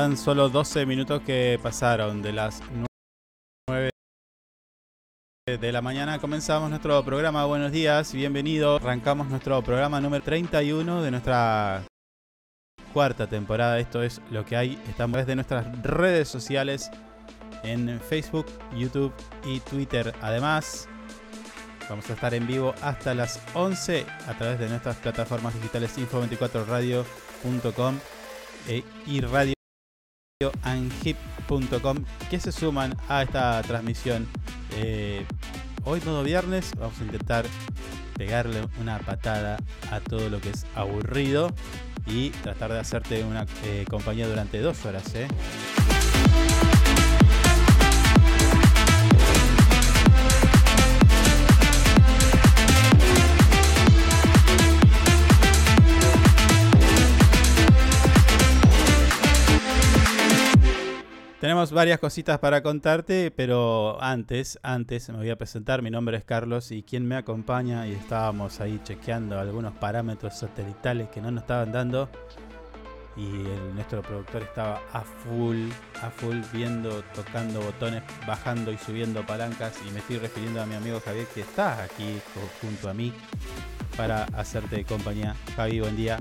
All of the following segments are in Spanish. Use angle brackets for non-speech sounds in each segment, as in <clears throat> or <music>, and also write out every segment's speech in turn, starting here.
Tan solo 12 minutos que pasaron de las 9 de la mañana comenzamos nuestro programa. Buenos días, bienvenido. Arrancamos nuestro programa número 31 de nuestra cuarta temporada. Esto es lo que hay. Estamos desde nuestras redes sociales en Facebook, YouTube y Twitter. Además, vamos a estar en vivo hasta las 11 a través de nuestras plataformas digitales info24radio.com e, y radioangip.com que se suman a esta transmisión. Eh, hoy todo viernes vamos a intentar pegarle una patada a todo lo que es aburrido y tratar de hacerte una eh, compañía durante dos horas. ¿eh? Tenemos varias cositas para contarte, pero antes, antes me voy a presentar. Mi nombre es Carlos y quien me acompaña y estábamos ahí chequeando algunos parámetros satelitales que no nos estaban dando y nuestro productor estaba a full, a full viendo, tocando botones, bajando y subiendo palancas y me estoy refiriendo a mi amigo Javier que está aquí junto a mí para hacerte compañía. Javi, buen día.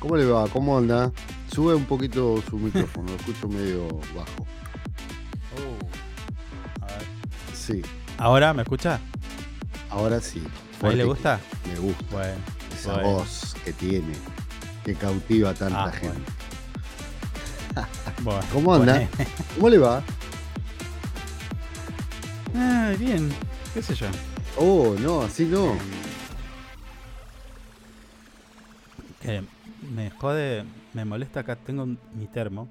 ¿Cómo le va? ¿Cómo anda? Sube un poquito su <laughs> micrófono, lo escucho medio bajo. Oh. A ver. Sí. ¿Ahora me escucha? Ahora sí. ¿A él le gusta? Me gusta. Bueno. Esa bueno. voz que tiene, que cautiva a tanta Ah, gente. Bueno, <laughs> ¿Cómo anda? ¿Cómo le va? Ah, bien, qué sé yo. Oh, no, así no. Que me jode, me molesta acá, tengo mi termo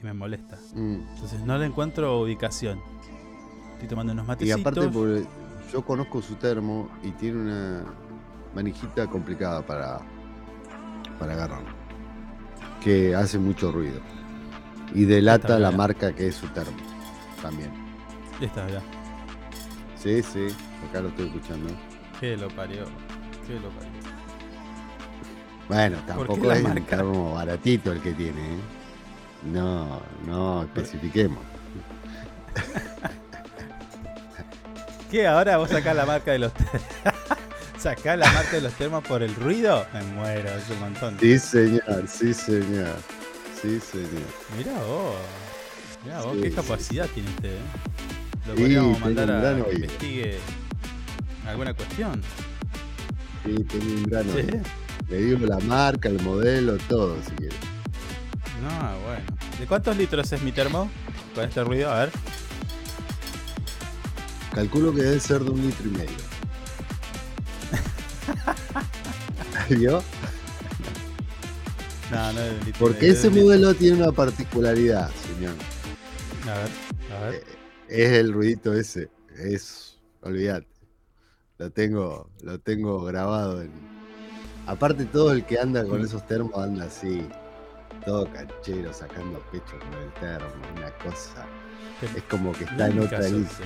y me molesta. Mm. Entonces no le encuentro ubicación. Estoy tomando unos Y matecitos. aparte, porque yo conozco su termo y tiene una manijita complicada para, para agarrar. Que hace mucho ruido. Y delata la marca que es su termo. También. Esta, mirá. Sí, sí. Acá lo estoy escuchando. Que lo parió. Que lo parió. Bueno, tampoco es marca? termo baratito el que tiene. ¿eh? No, no especifiquemos. ¿Qué? ¿Ahora vos sacás la marca de los? <laughs> ¿Sacás la marca de los termos por el ruido? Me muero, es un montón. Sí, señor, sí, señor. Sí, señor. Mirá vos. Mirá vos, Sí, qué sí, capacidad tiene usted. ¿eh? Lo Sí, podríamos tiene mandar a que investigue alguna cuestión. Sí, tiene un gran Sí. oído. Le digo la marca, el modelo, todo, si quiere. No, bueno. ¿De cuántos litros es mi termo? Con este ruido, a ver. Calculo que debe ser de un litro y medio. <laughs> ¿Vio? No, no es de litro y Porque medio, ese es de modelo tiene una particularidad, señor. litro. A ver, a ver. Es el ruidito ese. Es. Olvídate. Lo tengo. Lo tengo grabado en. Aparte todo el que anda con Mm. esos termos anda así. Todo canchero, sacando pecho con el termo. Una cosa. Es como que está en otra lista.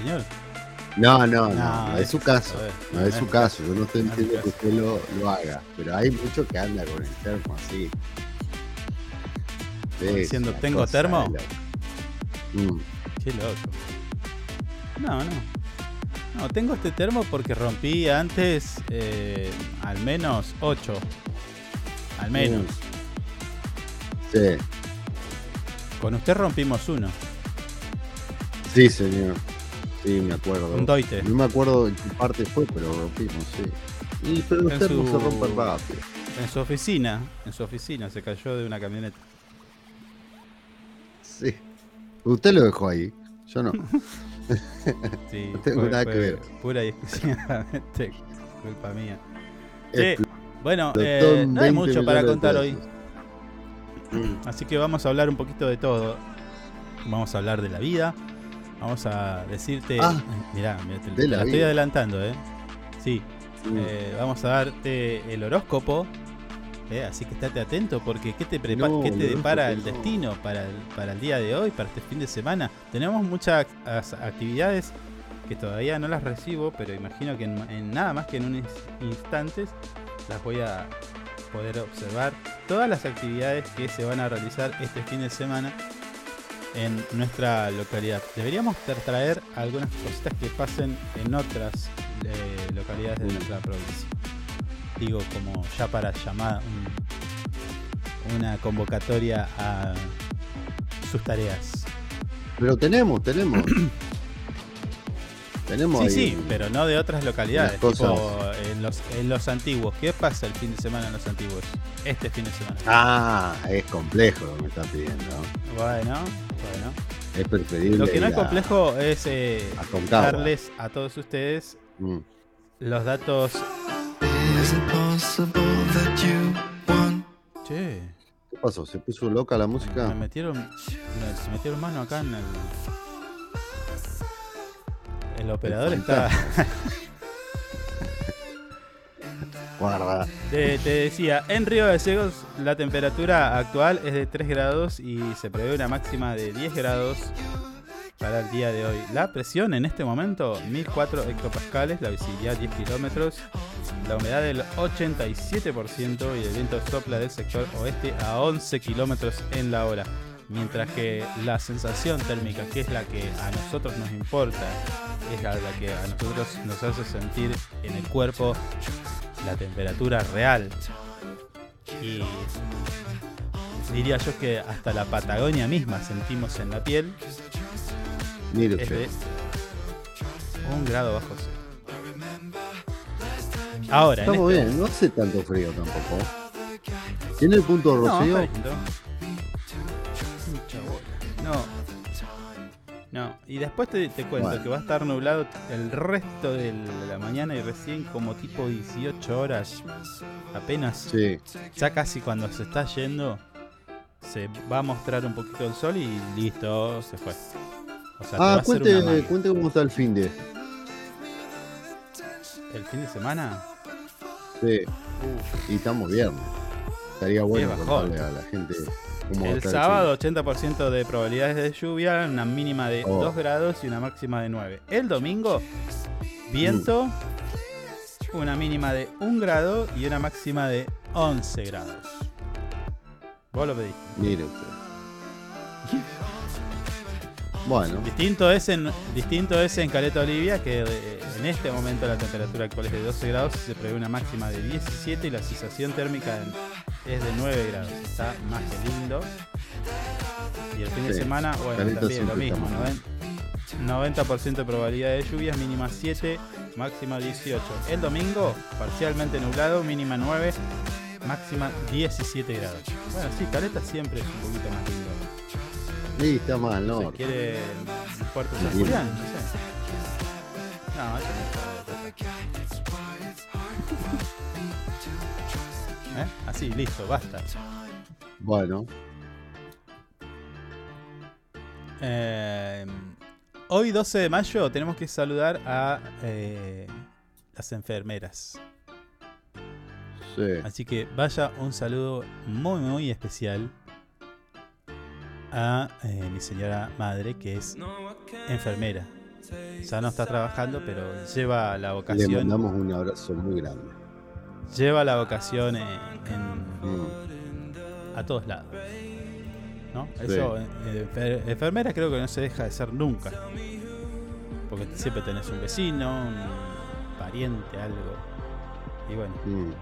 No, no, no, No, no, es su caso. No es su caso. Yo no estoy diciendo que usted lo, lo haga. Pero hay mucho que anda con el termo así. Diciendo, ¿tengo termo? Mm. Qué loco. No, no. No, tengo este termo porque rompí antes eh, al menos 8. Al menos. Sí, Con usted rompimos uno. sí, señor. Sí, me acuerdo. Un doite. No me acuerdo en qué parte fue, pero rompimos, sí. Y, pero los En termos su- se rompen rápido. En su oficina. En su oficina se cayó de una camioneta. Sí. Usted lo dejó ahí. Yo no. <laughs> <laughs> Sí, No tengo fue- nada fue que ver. Pura y exclusivamente <laughs> culpa mía. Sí, bueno, en eh, no hay 20 mucho para contar hoy. <clears throat> Así que vamos a hablar un poquito de todo. Vamos a hablar de la vida. Vamos a decirte. Ah, mirá, mirá, te, de te la la estoy adelantando, ¿eh? Sí, Mm. eh, vamos a darte el horóscopo. ¿Eh? Así que estate atento porque ¿qué te, prepa- No, qué te el depara el destino para el, para el día de hoy, para este fin de semana? Tenemos muchas as- actividades que todavía no las recibo, pero imagino que en, en nada más que en unos instantes las voy a poder observar todas las actividades que se van a realizar este fin de semana en nuestra localidad. Deberíamos traer algunas cositas que pasen en otras eh, localidades de nuestra provincia. Digo, como ya para llamar una convocatoria a sus tareas. Pero tenemos, tenemos. <clears throat> tenemos sí, ahí sí, pero no de otras localidades. tipo en, los, en los antiguos. ¿Qué pasa el fin de semana en los antiguos? Este fin de semana. Ah, es complejo lo que me están pidiendo. Bueno, bueno. Es preferible. Lo que no es a- complejo es eh, Aconcagua. darles a todos ustedes Mm. los datos. Che, ¿Qué pasó? ¿Se puso loca la música? me metieron, me- se metieron mano acá en el. El operador está. <laughs> Guarda. Te, te decía, en Río de Segos la temperatura actual es de 3 grados y se prevé una máxima de 10 grados para el día de hoy. La presión en este momento, 1004 hectopascales, la visibilidad 10 kilómetros, la humedad del 87% y el viento sopla del sector oeste a 11 kilómetros en la hora. Mientras que la sensación térmica, que es la que a nosotros nos importa, es la, que a nosotros nos hace sentir en el cuerpo la temperatura real. Y diría yo que hasta la Patagonia misma sentimos en la piel Mire es de usted. un grado bajo cero. Ahora, Estamos este bien, no hace tanto frío tampoco. ¿Tiene el punto No, rocío? bola. No. No, y después te, te cuento Bueno. que va a estar nublado el resto de la mañana y recién como tipo 18 horas, apenas, Sí. ya casi cuando se está yendo, se va a mostrar un poquito el sol y listo, se fue. O sea, Ah, cuente, cuente cómo está el fin de. ¿El fin de semana? Sí. Y estamos viernes. Estaría bueno contarle a la gente cómo El sábado 80% de probabilidades de lluvia, una mínima de Oh. 2 grados y una máxima de 9. El domingo, viento, una mínima de 1 grado y una máxima de 11 grados. Vos lo pediste. fin. <laughs> Bueno, Distinto es en, distinto es en Caleta Olivia, que eh, en este momento la temperatura actual es de 12 grados se prevé una máxima de 17 y la sensación térmica es de 9 grados. Está más que lindo. Y el fin de semana, bueno, Caleta también lo mismo. noven- 90% de probabilidad de lluvias, mínima 7, máxima 18. El domingo, parcialmente nublado, mínima 9, máxima 17 grados. Bueno, sí, Caleta siempre es un poquito más lindo. Sí, está mal, ¿Se no. quiere Puerto San. Julián? No sé. No, eso no es <laughs> ¿Eh? Así, listo, basta. Bueno, Eh, hoy, 12 de mayo, tenemos que saludar a eh, las enfermeras. sí. Así que vaya un saludo muy, muy especial a eh, mi señora madre, que es enfermera. Ya no está trabajando, pero lleva la Le vocación. mandamos un abrazo muy grande. Lleva la vocación en, en- Mm. a todos lados. ¿No? Sí. Eso, eh, enfer- enfermera creo que no se deja de ser nunca. Porque siempre tenés un vecino, un pariente, algo. Y bueno, Mm.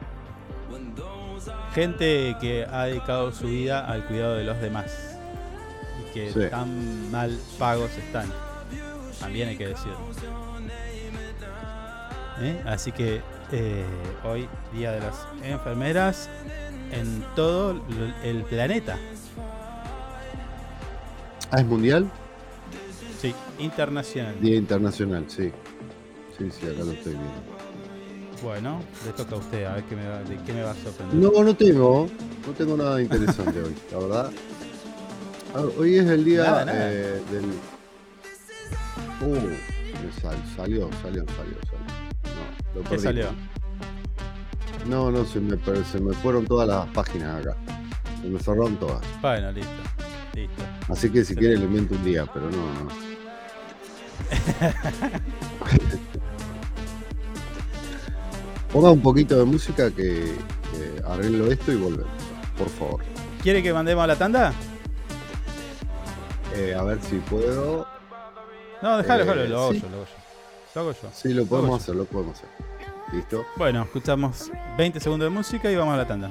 gente que ha dedicado su vida al cuidado de los demás. Que Sí. tan mal pagos están. También hay que decirlo. ¿Eh? Así que eh, hoy, Día de las Enfermeras, en todo el planeta. Ah, ¿es mundial? Sí, internacional. Día Internacional, sí. Sí, sí, acá lo estoy viendo. Bueno, le toca a usted, a ver qué me va, de qué me va a sorprender. No, no tengo. No tengo nada interesante hoy, la verdad. Ah, Hoy es el día Nada, nada. eh, del. Uh, me sal- salió, salió, salió, salió. No, lo ¿Qué perdí. salió? No, no, se me, se me fueron todas las páginas acá. Se me cerraron todas. Bueno, listo. Listo. Así que si quiere le invento un día, pero no, no. <laughs> Ponga un poquito de música que Eh, arreglo esto y volvemos. Por favor. ¿Quiere que mandemos a la tanda? Eh, a ver si puedo. No, déjalo, Eh, déjalo, lo hago sí. yo, lo hago yo. Lo hago yo. Sí, lo podemos Lo hacer, lo podemos hacer. ¿Listo? Bueno, escuchamos 20 segundos de música y vamos a la tanda.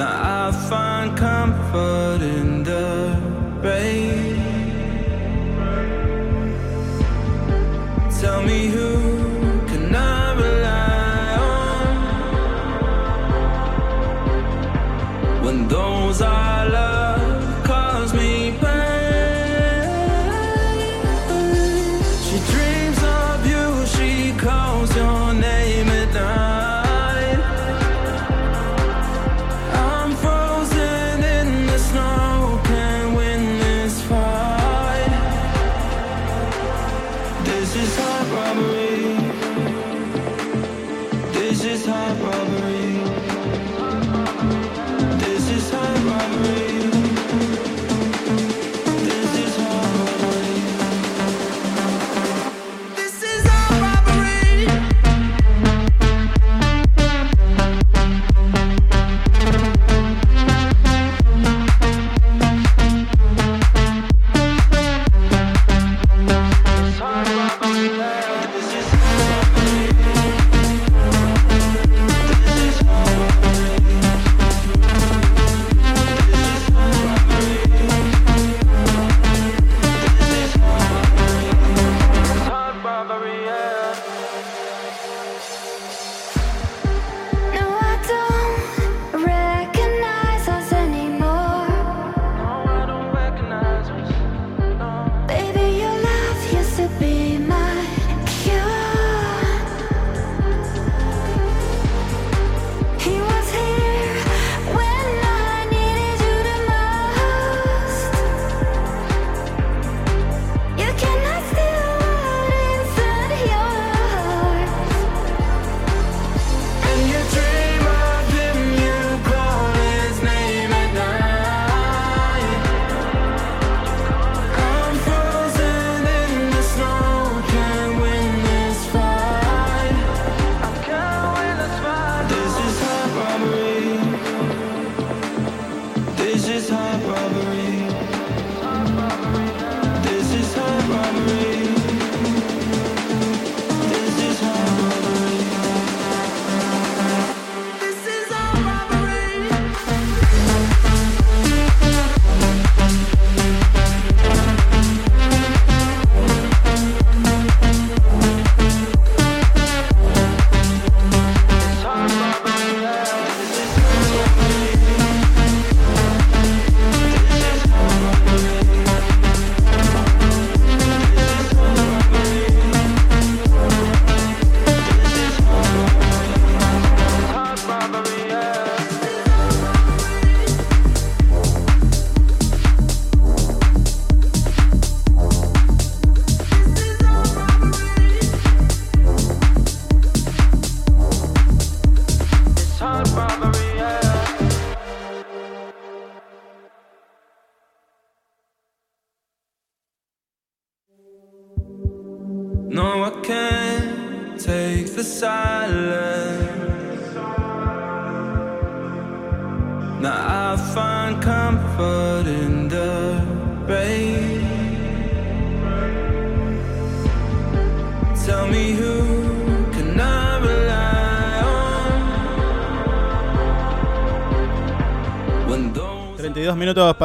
Now I find comfort in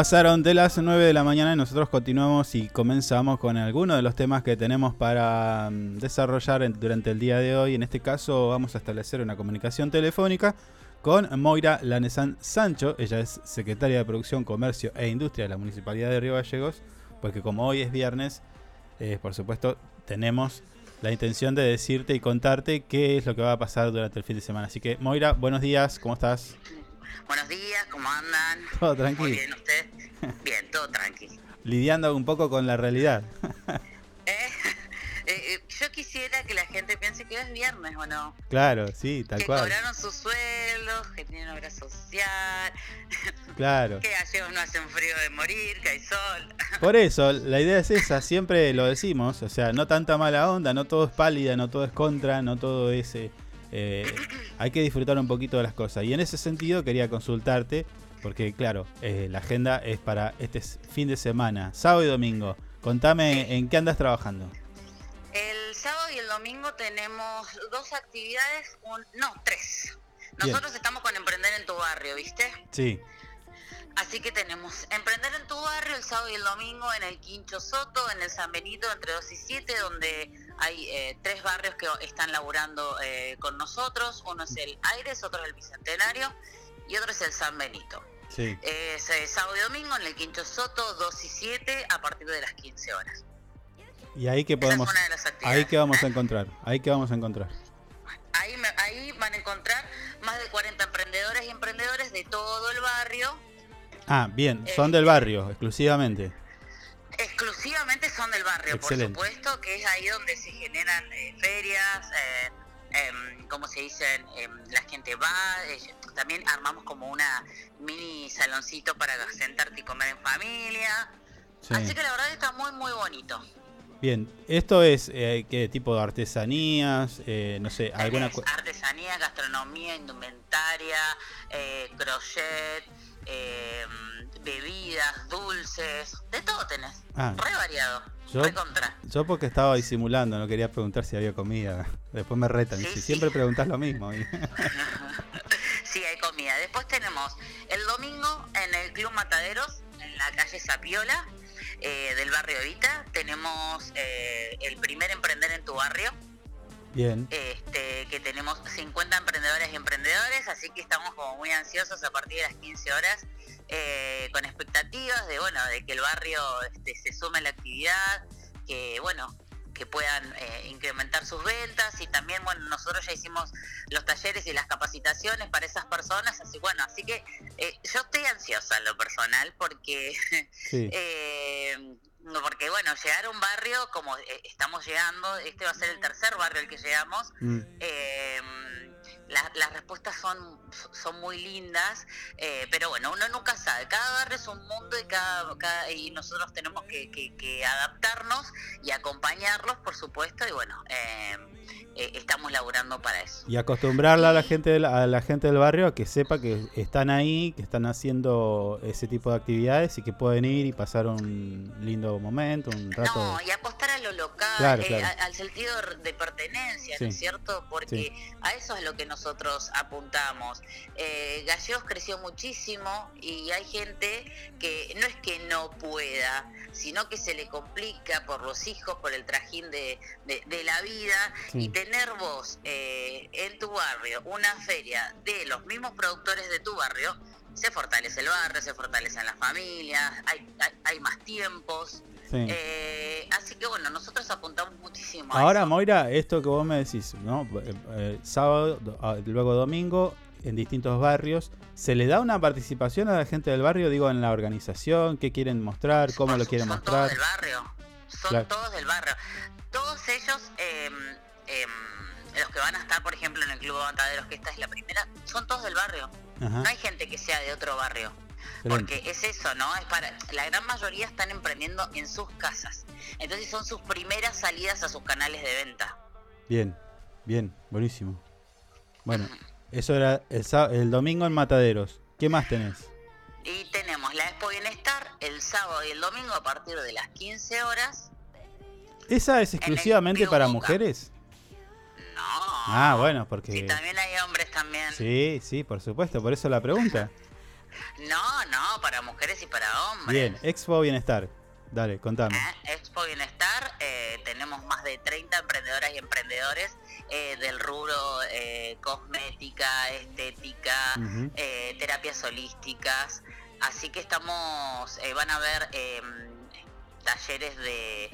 pasaron de las 9 de la mañana y nosotros continuamos y comenzamos con algunos de los temas que tenemos para mm, desarrollar durante el día de hoy. En este caso vamos a establecer una comunicación telefónica con Moira Lanesan Sancho. Ella es secretaria de Producción, Comercio e Industria de la Municipalidad de Río Gallegos, porque como hoy es viernes, eh, por supuesto tenemos la intención de decirte y contarte qué es lo que va a pasar durante el fin de semana. Así que Moira, buenos días, ¿cómo estás? Buenos días, ¿cómo andan? <laughs> Todo tranquilo. Muy bien, ¿usted? Bien, todo tranqui. Lidiando un poco con la realidad. <laughs> Eh, eh, yo quisiera que la gente piense que es viernes, ¿o no? Claro, sí, tal que cual. cobraron sus sueldos, que tienen obra social, <laughs> Claro. que gallegos no hacen frío de morir, que hay sol. Por eso, la idea es esa, siempre lo decimos, o sea, no tanta mala onda, no todo es pálida, no todo es contra, no todo es... eh, eh, hay que disfrutar un poquito de las cosas. Y en ese sentido quería consultarte, porque claro, eh, la agenda es para este fin de semana, sábado y domingo. Contame en qué andas trabajando. El sábado y el domingo tenemos dos actividades, un, no, tres. Bien. Nosotros estamos con Emprender en tu barrio, ¿viste? Sí, Así que tenemos Emprender en tu barrio el sábado y el domingo en el Quincho Soto, en el San Benito, entre 2 y 7, donde hay eh, tres barrios que están laburando eh, con nosotros. Uno es el Aires, otro es el Bicentenario y otro es el San Benito. sí. Es eh, sábado y domingo en el Quincho Soto, 2 y 7, a partir de las 15 horas. ¿Y ahí es podemos... Ahí qué vamos a encontrar? Ahí qué vamos a encontrar? Ahí, me- ahí van a encontrar más de 40 emprendedores y emprendedores de todo el barrio. Ah, bien, son del barrio, exclusivamente. Exclusivamente son del barrio, Excelente. por supuesto, que es ahí donde se generan eh, ferias, eh, em, como se dicen, Em, la gente va, eh, también armamos como una mini saloncito para sentarte y comer en familia. Sí. Así que la verdad está muy, muy bonito. Bien, esto es eh, qué tipo de artesanías, eh, no sé, alguna artesanía, gastronomía, indumentaria, eh, crochet, eh, bebidas, dulces, de todo tenés. Ah. Re variado. Yo, Re contra. yo porque estaba disimulando, no quería preguntar si había comida. Después me retan, Sí, si sí. siempre preguntas lo mismo. <laughs> Sí, hay comida. Después tenemos el domingo en el Club Mataderos, en la calle Sapiola, eh, del barrio Evita. Tenemos eh, el primer Emprender en tu barrio, Bien, este, que tenemos 50 emprendedores y emprendedores, así que estamos como muy ansiosos a partir de las 15 horas, eh, con expectativas de, bueno, de que el barrio este, se sume a la actividad, que, bueno, que puedan eh, incrementar sus ventas y también, bueno, nosotros ya hicimos los talleres y las capacitaciones para esas personas, así bueno, así que eh, yo estoy ansiosa en lo personal porque <laughs> Sí. eh, no, porque bueno, llegar a un barrio como eh, estamos llegando, este va a ser el tercer barrio al que llegamos, Mm. eh, la- las respuestas son, son muy lindas, eh, pero bueno, uno nunca sabe, cada barrio es un mundo y, cada, cada- y nosotros tenemos que, que- que adaptarnos y acompañarlos, por supuesto, y bueno, eh, estamos laburando para eso. y acostumbrarla a la gente del, a la gente del barrio a que sepa que están ahí, que están haciendo ese tipo de actividades y que pueden ir y pasar un lindo momento, un rato. No, y apostar a lo local, Claro, eh, claro. a- al sentido de pertenencia, ¿no es cierto? Porque a eso es lo que nosotros apuntamos. Eh, Gallegos creció muchísimo y hay gente que no es que no pueda, sino que se le complica por los hijos, por el trajín de, de- de la vida Sí. y tener vos eh, en tu barrio una feria de los mismos productores de tu barrio. Se fortalece el barrio, se fortalecen las familias, hay, hay, hay más tiempos. Sí. Eh, así que bueno, nosotros apuntamos muchísimo a Ahora, eso. Moira, esto que vos me decís, ¿no? Eh, eh, sábado, do- ah, luego domingo, en distintos barrios, ¿se le da una participación a la gente del barrio, digo, en la organización? ¿Qué quieren mostrar? ¿Cómo lo quieren Son todos mostrar? del barrio, son Claro. todos del barrio. Todos ellos, eh, eh, los que van a estar, por ejemplo, en el Club de Mataderos, que esta es la primera, son todos del barrio. Ajá. No hay gente que sea de otro barrio. Porque es eso, ¿no? Es para la gran mayoría están emprendiendo en sus casas. Entonces son sus primeras salidas a sus canales de venta. Bien, bien, buenísimo. Bueno, eso era el, el domingo en Mataderos. ¿Qué más tenés? Y tenemos la Expo Bienestar el sábado y el domingo a partir de las 15 horas. ¿Esa es exclusivamente para mujeres? No. Ah, bueno, porque... Sí, también hay hombres también. Sí, sí, por supuesto, por eso la pregunta. <laughs> No, no, para mujeres y para hombres. Bien, Expo Bienestar. Dale, contame. ¿eh? Expo Bienestar, eh, tenemos más de 30 emprendedoras y emprendedores eh, del rubro eh, cosmética, estética, eh, terapias holísticas. Así que estamos, van a ver eh, talleres de,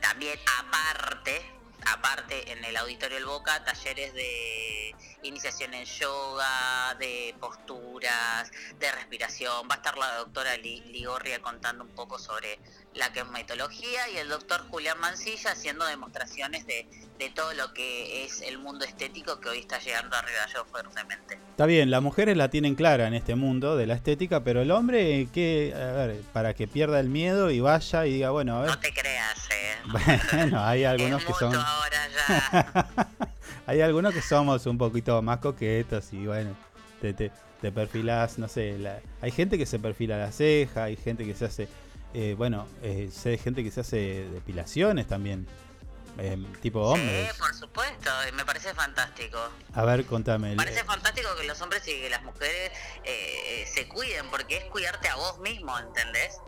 también aparte, aparte en el Auditorio El Boca, talleres de iniciación en yoga, de posturas, de respiración. Va a estar la doctora Li- Ligorria contando un poco sobre la cosmetología y el doctor Julián Mancilla haciendo demostraciones de, de todo lo que es el mundo estético que hoy está llegando arriba yo fuertemente. Está bien, las mujeres la tienen clara en este mundo de la estética, pero el hombre, ¿qué? A ver, para que pierda el miedo y vaya y diga, bueno, a ver. No te creas, eh. <laughs> Bueno, hay algunos es que son. ahora ya. <laughs> hay algunos que somos un poquito más coquetos y bueno, te, te, te perfilás, no sé. la- hay gente que se perfila la ceja, hay gente que se hace. Eh, bueno, eh, sé de gente que se hace depilaciones también. eh, tipo hombres. Sí, por supuesto, y me parece fantástico. A ver, contame. Me parece fantástico que los hombres y que las mujeres eh, se cuiden, porque es cuidarte a vos mismo, ¿entendés?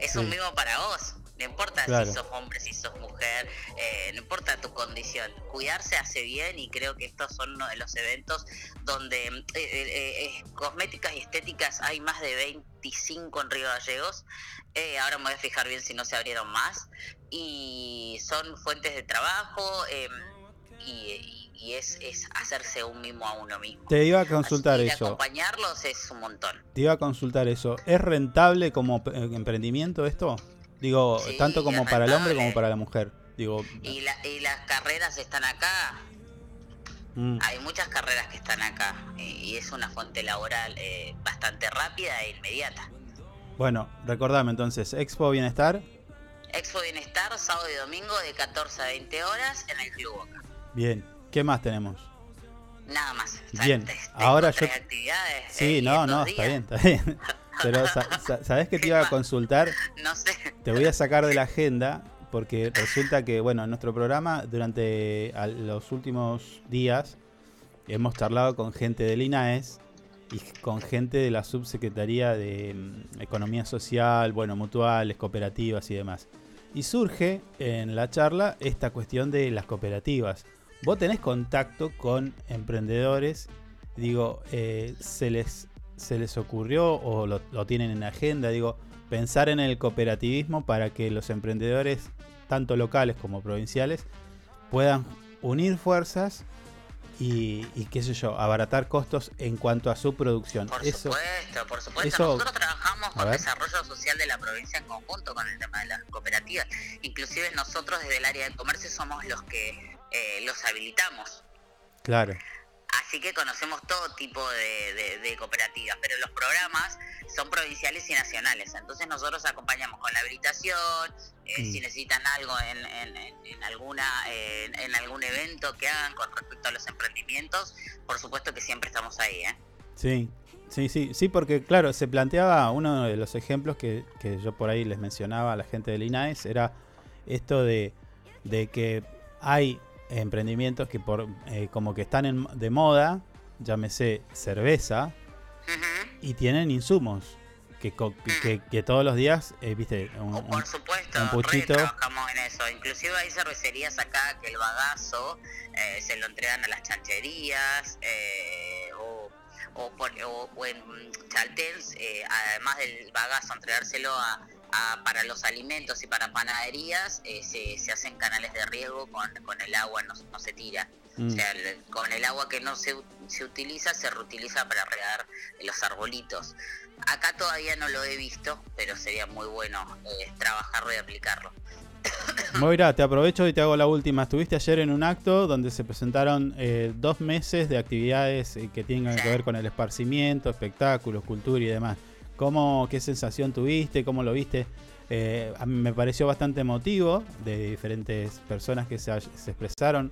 Es un mimo para vos. No importa Claro. si sos hombre, si sos mujer, eh, no importa tu condición. Cuidarse hace bien y creo que estos son uno de los eventos donde eh, eh, eh, cosméticas y estéticas hay más de 25 en Río Gallegos. Eh, ahora me voy a fijar bien si no se abrieron más. Y son fuentes de trabajo eh, y, y- es, es hacerse un mimo a uno mismo. Te iba a consultar Y eso. acompañarlos es un montón. Te iba a consultar eso. ¿Es rentable como emprendimiento esto? Digo, Sí, tanto como para el hombre como para la mujer. Digo, Y, la- y las carreras están acá. mm, Hay muchas carreras que están acá. Y, es una fuente laboral eh, bastante rápida e inmediata. bueno, recordame entonces, Expo Bienestar. Expo Bienestar, sábado y domingo de 14 a 20 horas en el Club Boca. Bien, ¿qué más tenemos? Nada más. Bien, ahora yo... actividades. Sí, eh, no, no, está bien, está bien. <laughs> Pero, sa- <laughs> sa- ¿sabés qué te iba a consultar? No sé. Te voy a sacar de la agenda porque resulta que, bueno, en nuestro programa durante los últimos días hemos charlado con gente del INAES y con gente de la subsecretaría de mm, Economía Social, bueno, mutuales, cooperativas y demás. Y surge en la charla esta cuestión de las cooperativas. Vos tenés contacto con emprendedores, digo, eh, se les se les ocurrió o lo, lo tienen en agenda, digo, pensar en el cooperativismo para que los emprendedores, tanto locales como provinciales, puedan unir fuerzas y, y qué sé yo, abaratar costos en cuanto a su producción. Por Eso, supuesto, por supuesto. eso- Nosotros trabajamos con desarrollo social de la provincia en conjunto con el tema de las cooperativas. Inclusive nosotros desde el área de comercio somos los que eh, los habilitamos. claro. Así que conocemos todo tipo de, de- de cooperativas, pero los programas son provinciales y nacionales. Entonces nosotros acompañamos con la habilitación, eh, Mm. si necesitan algo en, en- en- en alguna en, en algún evento que hagan con respecto a los emprendimientos, por supuesto que siempre estamos ahí. ¿eh? Sí, sí, sí, sí, porque claro, se planteaba uno de los ejemplos que, que yo por ahí les mencionaba a la gente del INAES, era esto de, de que hay emprendimientos que por eh, como que están en- de moda, llámese cerveza, y tienen insumos. Que, que, que- que todos los días, eh, viste, un, un- Por supuesto, un puchito. trabajamos en eso. Inclusive hay cervecerías acá que el bagazo eh, se lo entregan a las chancherías eh, o, o, por- o- o en Chaltens, eh, además del bagazo, entregárselo a, a- para los alimentos y para panaderías, eh, se, se hacen canales de riego con, con el agua, no, no se tira. Mm. O sea, el- con el agua que no se, se utiliza, se reutiliza para regar los arbolitos. Acá todavía no lo he visto, pero sería muy bueno eh, trabajarlo y aplicarlo. Moira, te aprovecho y te hago la última. Estuviste ayer en un acto donde se presentaron eh, dos meses de actividades eh, que tengan que ver con el esparcimiento, espectáculos, cultura y demás. ¿Cómo, qué sensación tuviste? ¿Cómo lo viste? Eh, a mí me pareció bastante emotivo de diferentes personas que se, expresaron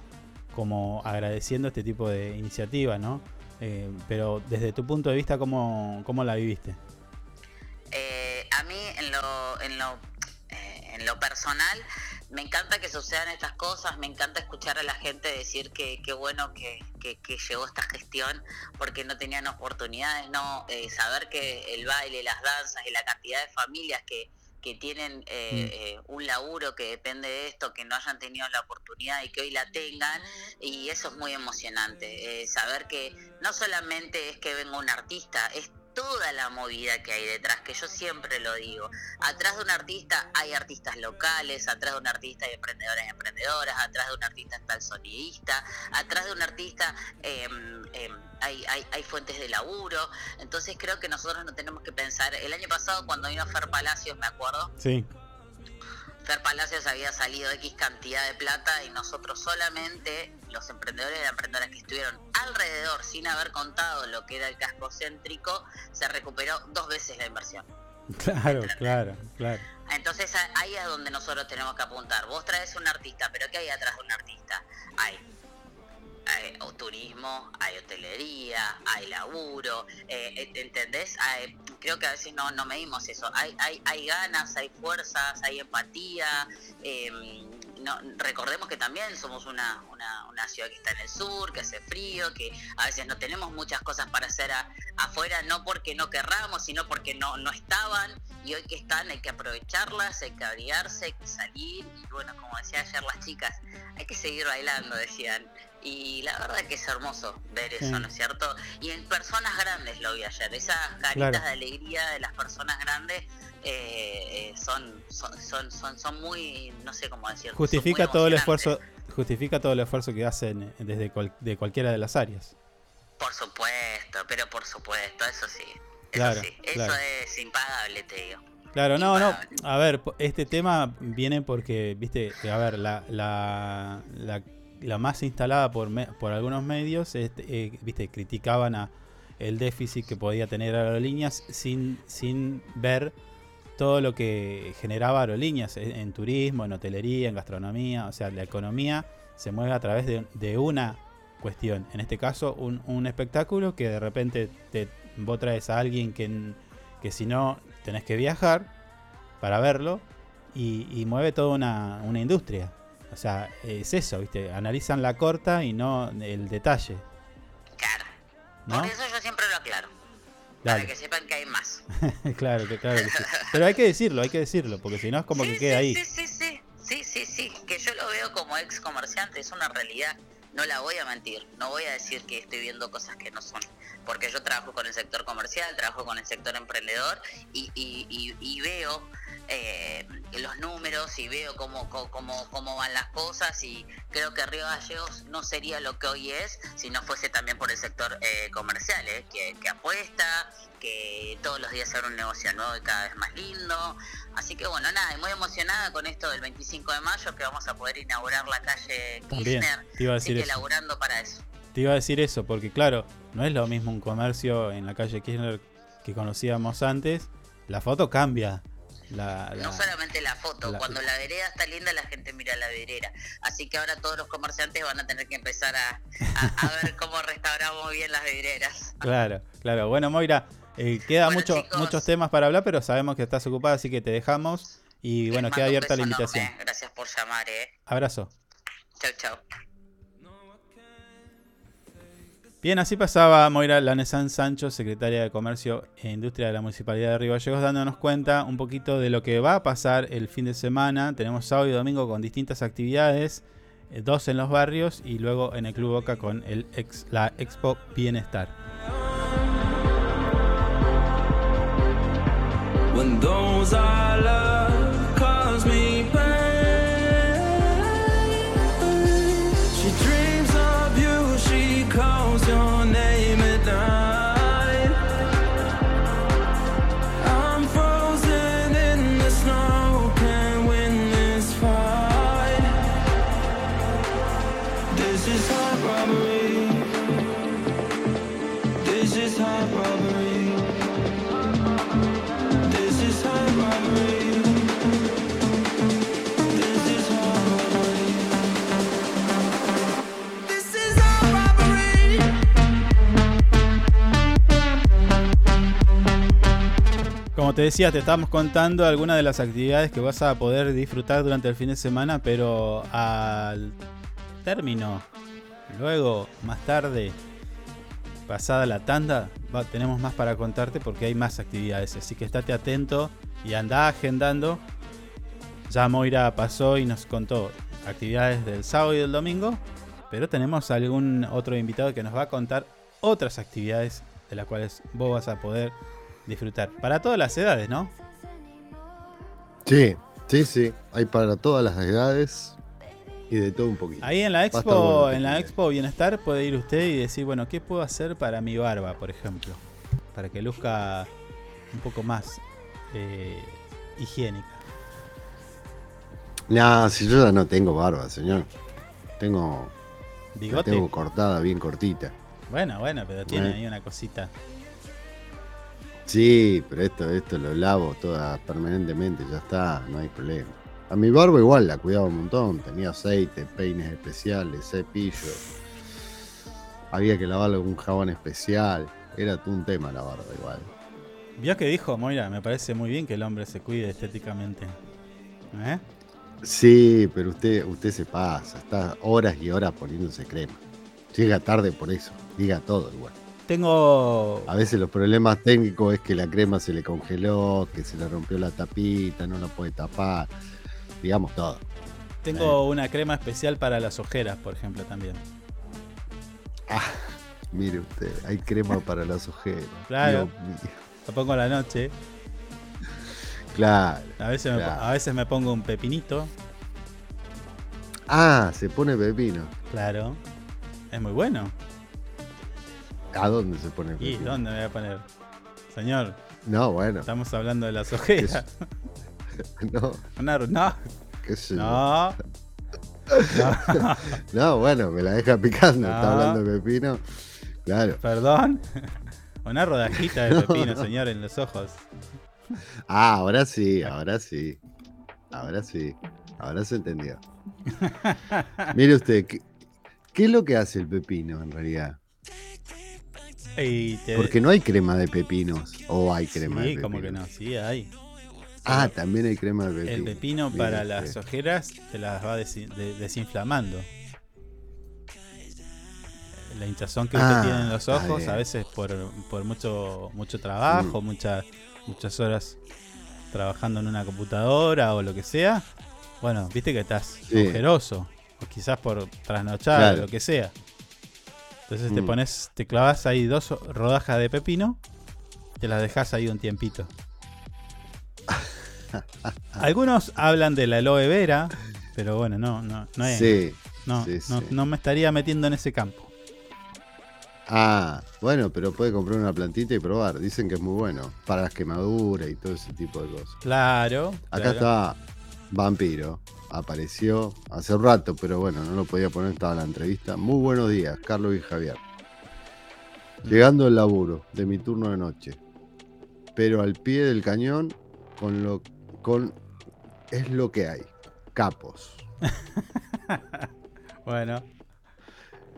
como agradeciendo este tipo de iniciativas, ¿no? Eh, pero desde tu punto de vista, ¿cómo, cómo la viviste? Eh, a mí en lo, en lo, en lo personal me encanta que sucedan estas cosas, me encanta escuchar a la gente decir que qué bueno que, que- que llegó esta gestión porque no tenían oportunidades, no Eh, saber que el baile, las danzas y la cantidad de familias que, que tienen eh, eh, un laburo que depende de esto, que no hayan tenido la oportunidad y que hoy la tengan, y eso es muy emocionante, eh, saber que no solamente es que venga un artista, es toda la movida que hay detrás, que yo siempre lo digo. Atrás de un artista hay artistas locales, atrás de un artista hay emprendedores y emprendedoras, atrás de un artista está el sonidista, atrás de un artista em, em, hay, hay, hay fuentes de laburo. Entonces creo que nosotros no tenemos que pensar. El año pasado cuando vino Fer Palacios, me acuerdo, Sí, Palacios había salido X cantidad de plata y nosotros solamente, los emprendedores y las emprendedoras que estuvieron alrededor sin haber contado lo que era el casco céntrico, se recuperó dos veces la inversión. claro, claro, claro. Entonces ahí es donde nosotros tenemos que apuntar. Vos traes un artista, pero ¿qué hay atrás de un artista? Hay, hay turismo, hay hotelería, hay laburo, eh, ¿entendés? Creo que a veces no, no medimos eso. Hay, hay, hay ganas, hay fuerzas, hay empatía. eh, no, recordemos que también somos una, una, una ciudad que está en el sur, que hace frío, que a veces no tenemos muchas cosas para hacer afuera, no porque no querramos, sino porque no, no estaban y hoy que están hay que aprovecharlas, hay que abrigarse, hay que salir y bueno, como decía ayer las chicas, hay que seguir bailando, decían. Y la verdad que es hermoso ver eso, Sí. ¿no es cierto? Y en personas grandes lo vi ayer, esas caritas Claro. de alegría de las personas grandes eh, eh, son, son, son, son, son muy, no sé cómo decirlo. Justifica todo el esfuerzo, justifica todo el esfuerzo que hacen desde cual- de cualquiera de las áreas. Por supuesto, pero por supuesto, eso sí. Claro, sí, eso claro. es impagable, te digo. Claro, no, no. A ver, este tema viene porque, viste, a ver, la, la, la, la más instalada por, por algunos medios, eh, viste, criticaban a el déficit que podía tener Aerolíneas sin, sin ver todo lo que generaba Aerolíneas en, turismo, en hotelería, en gastronomía. O sea, la economía se mueve a través de, una cuestión. En este caso, un, un espectáculo que de repente te, vos traes a alguien que, que si no tenés que viajar para verlo y, y mueve toda una, una industria. O sea, es eso, ¿viste? Analizan la corta y no el detalle. ¿No? Por eso yo siempre lo aclaro. Dale. Para que sepan que hay más. <laughs> claro, que, claro que sí. Pero hay que decirlo, hay que decirlo, porque si no es como que queda ahí. Sí, sí, sí. Sí, sí, sí. Que yo lo veo como ex comerciante, es una realidad. No la voy a mentir. No voy a decir que estoy viendo cosas que no son. Porque yo trabajo con el sector comercial, trabajo con el sector emprendedor y, y- y- y veo eh, los números y veo cómo, cómo, cómo- van las cosas y creo que Río Gallegos no sería lo que hoy es si no fuese también por el sector eh, comercial, eh, que, que apuesta, que todos los días se abre un negocio nuevo y cada vez más lindo. Así que bueno, nada, y muy emocionada con esto del 25 de mayo que vamos a poder inaugurar la calle También, Kirchner. te iba a Así decir que eso. laburando para eso. Te iba a decir eso, porque claro, no es lo mismo un comercio en la calle Kirchner que conocíamos antes. La foto cambia. La, la- No solamente la foto, la- cuando la vereda está linda la gente mira la vereda. Así que ahora todos los comerciantes van a tener que empezar a, a- a <laughs> ver cómo restauramos bien las veredas. Claro, claro. Bueno, Moira, eh, queda Bueno, mucho, chicos. muchos temas para hablar, pero sabemos que estás ocupada, así que te dejamos. Y bueno, queda abierta la invitación. enorme. Gracias por llamar, eh. Abrazo. Chau, chau. Bien, así pasaba Moira Lanesan Sancho, secretaria de Comercio e Industria de la Municipalidad de Río Gallegos, dándonos cuenta un poquito de lo que va a pasar el fin de semana. Tenemos sábado y domingo con distintas actividades, eh, dos en los barrios y luego en el Club Boca con la Expo Bienestar. Como te decía, te estamos contando algunas de las actividades que vas a poder disfrutar durante el fin de semana, pero al término, luego, más tarde, pasada la tanda, tenemos más para contarte porque hay más actividades. Así que estate atento y anda agendando. Ya Moira pasó y nos contó actividades del sábado y del domingo, pero tenemos algún otro invitado que nos va a contar otras actividades de las cuales vos vas a poder disfrutar. Para todas las edades, ¿no? Sí, sí, sí. Hay para todas las edades y de todo un poquito. Ahí en la expo, bueno, en la expo Bienestar puede ir usted y decir, bueno, ¿qué puedo hacer para mi barba, por ejemplo? Para que luzca un poco más eh, higiénica. Nah, si yo ya no tengo barba, señor. Tengo. la ¿Bigote? tengo cortada, bien cortita. Bueno, bueno, pero tiene Eh. ahí una cosita. Sí, pero esto, esto lo lavo toda permanentemente, ya está, no hay problema. A mi barba igual la cuidaba un montón, tenía aceite, peines especiales, cepillo. Había que lavarlo con un jabón especial. Era todo un tema la barba igual. ¿Vio que dijo Moira? Me parece muy bien que el hombre se cuide estéticamente. ¿Eh? Sí, pero usted, usted se pasa, está horas y horas poniéndose crema. Llega tarde por eso, diga todo igual. Tengo. A veces los problemas técnicos es que la crema se le congeló, que se le rompió la tapita, no la puede tapar. Digamos todo. Tengo una crema especial para las ojeras, por ejemplo, también. Mire usted, hay crema para las ojeras. <laughs> Claro. La pongo a la noche. Claro. A veces, me, claro. a veces me pongo un pepinito. Ah, se pone pepino. Claro. Es muy bueno. ¿A dónde se pone ¿Y pepino? dónde me voy a poner? Señor, No, bueno. estamos hablando de las ojeras. <laughs> No, Una- no. qué sé yo. No. No. <laughs> No, bueno, me la deja picando. Está hablando de pepino. Claro. Perdón. <laughs> Una rodajita de No, pepino, no. señor, en los ojos. Ah, ahora sí, ahora sí. Ahora sí. Ahora se entendió. Mire usted, ¿qué, qué es lo que hace el pepino en realidad? Y te- Porque no hay crema de pepinos. O hay crema de Sí, pepino. como que no, sí, hay. Ah, también hay crema de pepino. El pepino para usted. las ojeras te las va desi- de- desinflamando. La hinchazón que usted Ah, tiene en los ojos, a veces por, por mucho, mucho Mm. trabajo, muchas muchas horas trabajando en una computadora o lo que sea. Bueno, viste que estás Sí. ojeroso, o quizás por trasnochar Claro. o lo que sea. Entonces te Mm. pones, te clavas ahí dos rodajas de pepino, te las dejas ahí un tiempito. <laughs> Algunos hablan de la aloe vera, pero bueno, no, no, no es. Sí, no, sí, no, sí. no me estaría metiendo en ese campo. Ah, bueno, pero puede comprar una plantita y probar. Dicen que es muy bueno. Para las quemaduras y todo ese tipo de cosas. Claro. Acá claro. está Vampiro. Apareció hace rato, pero bueno, no lo podía poner, estaba en la entrevista. Muy buenos días, Carlos y Javier. Llegando al laburo de mi turno de noche. Pero al pie del cañón, con lo con es lo que hay. Capos. <laughs> Bueno.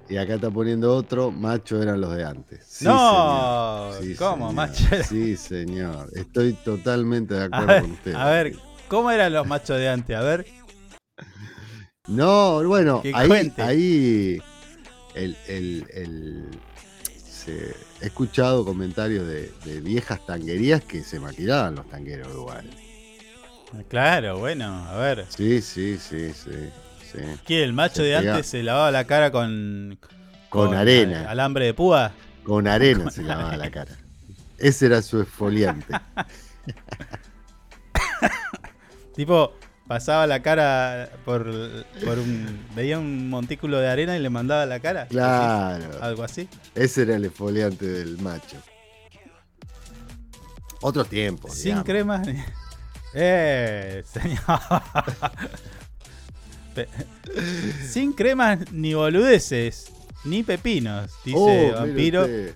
Y acá está poniendo otro, macho eran los de antes. Sí, No, señor. Sí, ¿cómo, señor. macho era? Sí, señor. Estoy totalmente de <laughs> acuerdo ver, con usted. a ver, ¿cómo eran los machos de antes? A ver. No, bueno, Que ahí, cuente. ahí el, el- el- se- he escuchado comentarios de, de viejas tanguerías que se maquillaban los tangueros igual. Claro, bueno, a ver. Sí, sí, sí, sí. sí. ¿Qué? ¿El macho Se de pega- antes se lavaba la cara con. Con arena. Alambre de púa? Con arena Con se lavaba la cara. Ese era su esfoliante. <laughs> Tipo, pasaba la cara por, por un. Veía un montículo de arena y le mandaba la cara. Claro. Algo así. Ese era el esfoliante del macho. Otros tiempos. Sin digamos. crema. ni- <laughs> Eh, señor. <laughs> Sin cremas ni boludeces, ni pepinos, dice Oh, Vampiro. Está,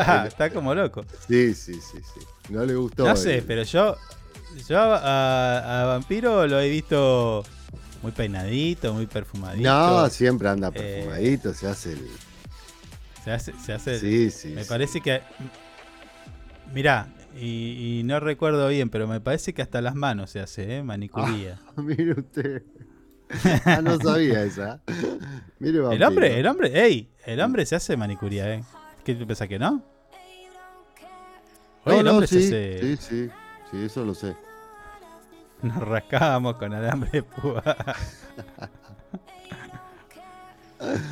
Está, está como loco. Sí, sí, sí, sí. No le gustó. No el- sé, pero yo, yo a, a Vampiro lo he visto muy peinadito, muy perfumadito. No, siempre anda Eh, perfumadito, se hace el. Se hace, se hace. Sí, sí, Me sí. parece que. Mirá, Y, y no recuerdo bien, pero me parece que hasta las manos se hace, ¿eh? Manicuría. <laughs> Mire usted. <laughs> Ah, no sabía esa. Mire, el vampiro. hombre, el hombre, ey, el hombre se hace manicuría, ¿eh? ¿Qué te pensás que no? Oye, No, el no, hombre sí, se hace. sí, sí, sí, eso lo sé. Nos rascábamos con alambre de púa.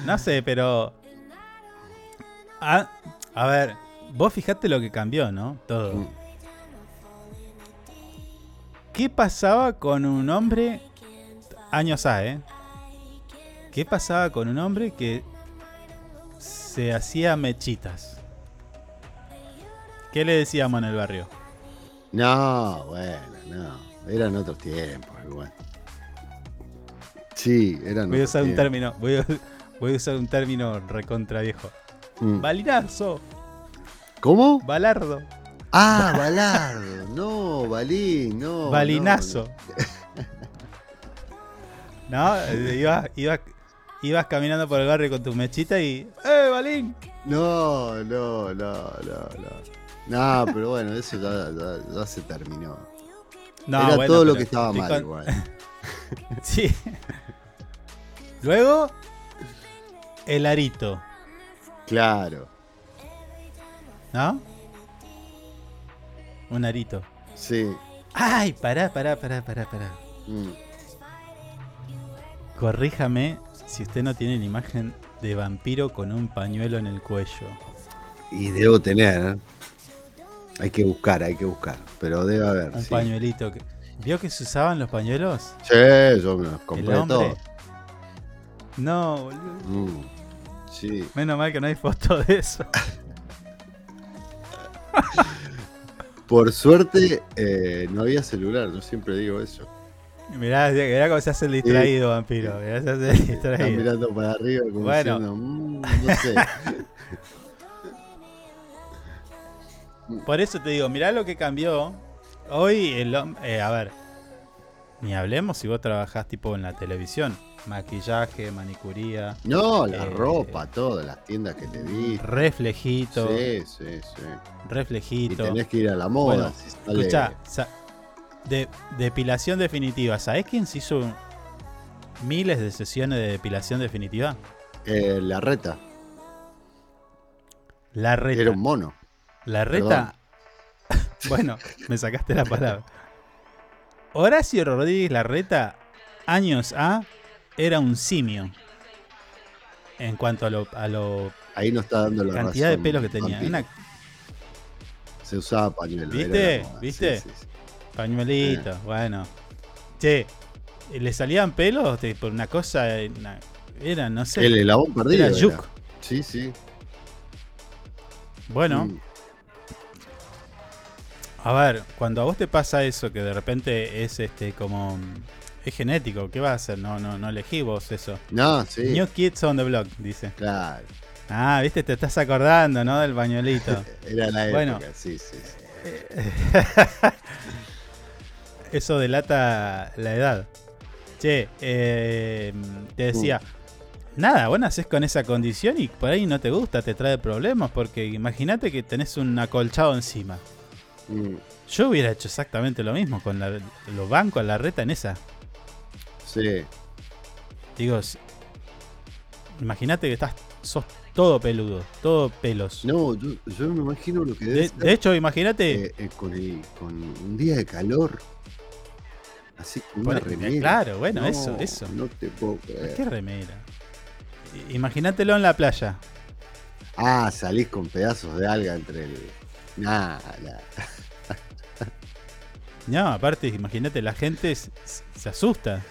no sé, pero. A, a ver, vos fijate lo que cambió, ¿no? Todo. Mm. ¿Qué pasaba con un hombre. Años A, ¿eh? ¿Qué pasaba con un hombre que se hacía mechitas? ¿Qué le decíamos en el barrio? No, bueno, no. Eran otros tiempos, igual. Sí, eran Voy a otros usar un tiempos. término, voy a, voy a usar un término recontra viejo. Mm. Balinazo, ¿Cómo? balardo, Ah, Balardo. <laughs> No, Balín, no. balinazo. <laughs> No, eh, ibas, ibas, ibas caminando por el barrio con tu mechita y. ¡Eh, balín! No, no, no, no, no. No, pero bueno, eso ya, ya- ya se terminó. No, Era bueno, todo lo que estaba mal con- igual. <laughs> Sí. Luego, el arito, Claro, ¿no? Un arito. sí. ¡Ay! Pará, pará, pará, pará, pará. Mm. Corríjame si usted no tiene la imagen de vampiro con un pañuelo en el cuello. Y debo tener. ¿eh? Hay que buscar, hay que buscar. Pero debe haber. Un sí. pañuelito. Que... ¿Vio que se usaban los pañuelos? Sí, yo me los compré todos. No, boludo. Mm, Sí. Menos mal que no hay foto de eso. <laughs> Por suerte eh, no había celular, yo siempre digo eso. Mirá, mirá cómo se hace el distraído, vampiro. Mirá, se hace el Están distraído. mirando para arriba como Bueno. diciendo, "Mm, no sé. <laughs> Por eso te digo, mirá lo que cambió. Hoy el eh, a ver, ni hablemos si vos trabajás tipo en la televisión. Maquillaje, manicuría, No, la Eh, ropa, todas las tiendas que te di. reflejito, Sí, sí, sí. Y reflejito. tenés que ir a la moda. Bueno, si Escuchá, de, depilación definitiva. ¿Sabés quién se hizo miles de sesiones de depilación definitiva? Eh, la reta. La reta. Era un mono. La reta. <laughs> bueno, me sacaste la palabra. Horacio Rodríguez Larreta, años A, era un simio. En cuanto a lo, a lo Ahí no está dando la cantidad de pelos que tenía. Una Se usaba pañuelo. ¿Viste? ¿Viste? Sí, sí, sí. pañuelito, bueno. Che, ¿le salían pelos por una cosa? una- era, no sé. El eslabón perdido. Era era. yuk. Sí, sí. Bueno, Mm. A ver, cuando a vos te pasa eso, que de repente es este como. Es genético, ¿qué vas a hacer? No, no, no elegí vos eso. No, sí. New Kids on the Block, dice. Claro. Ah, viste, te estás acordando, ¿no? Del pañuelito. <laughs> Era la época, Bueno. sí, sí. sí. <laughs> Eso delata la edad. Che, eh, te decía, nada, vos nacés con esa condición y por ahí no te gusta, te trae problemas, porque imagínate que tenés un acolchado encima. Mm, Yo hubiera hecho exactamente lo mismo con la- los bancos, la reta en esa. Sí. Digo, si- imagínate que estás, sos todo peludo, todo pelos. No, yo, yo me imagino lo que debe De, ser, de hecho, imagínate, eh, eh, con, el- con un día de calor. Así con una remera. claro, bueno, No, eso, eso. No te puedo creer. ¿qué remera? Imagínatelo en la playa. Ah, salís con pedazos de alga entre el. Nah. <laughs> No, aparte, imagínate, la gente se asusta.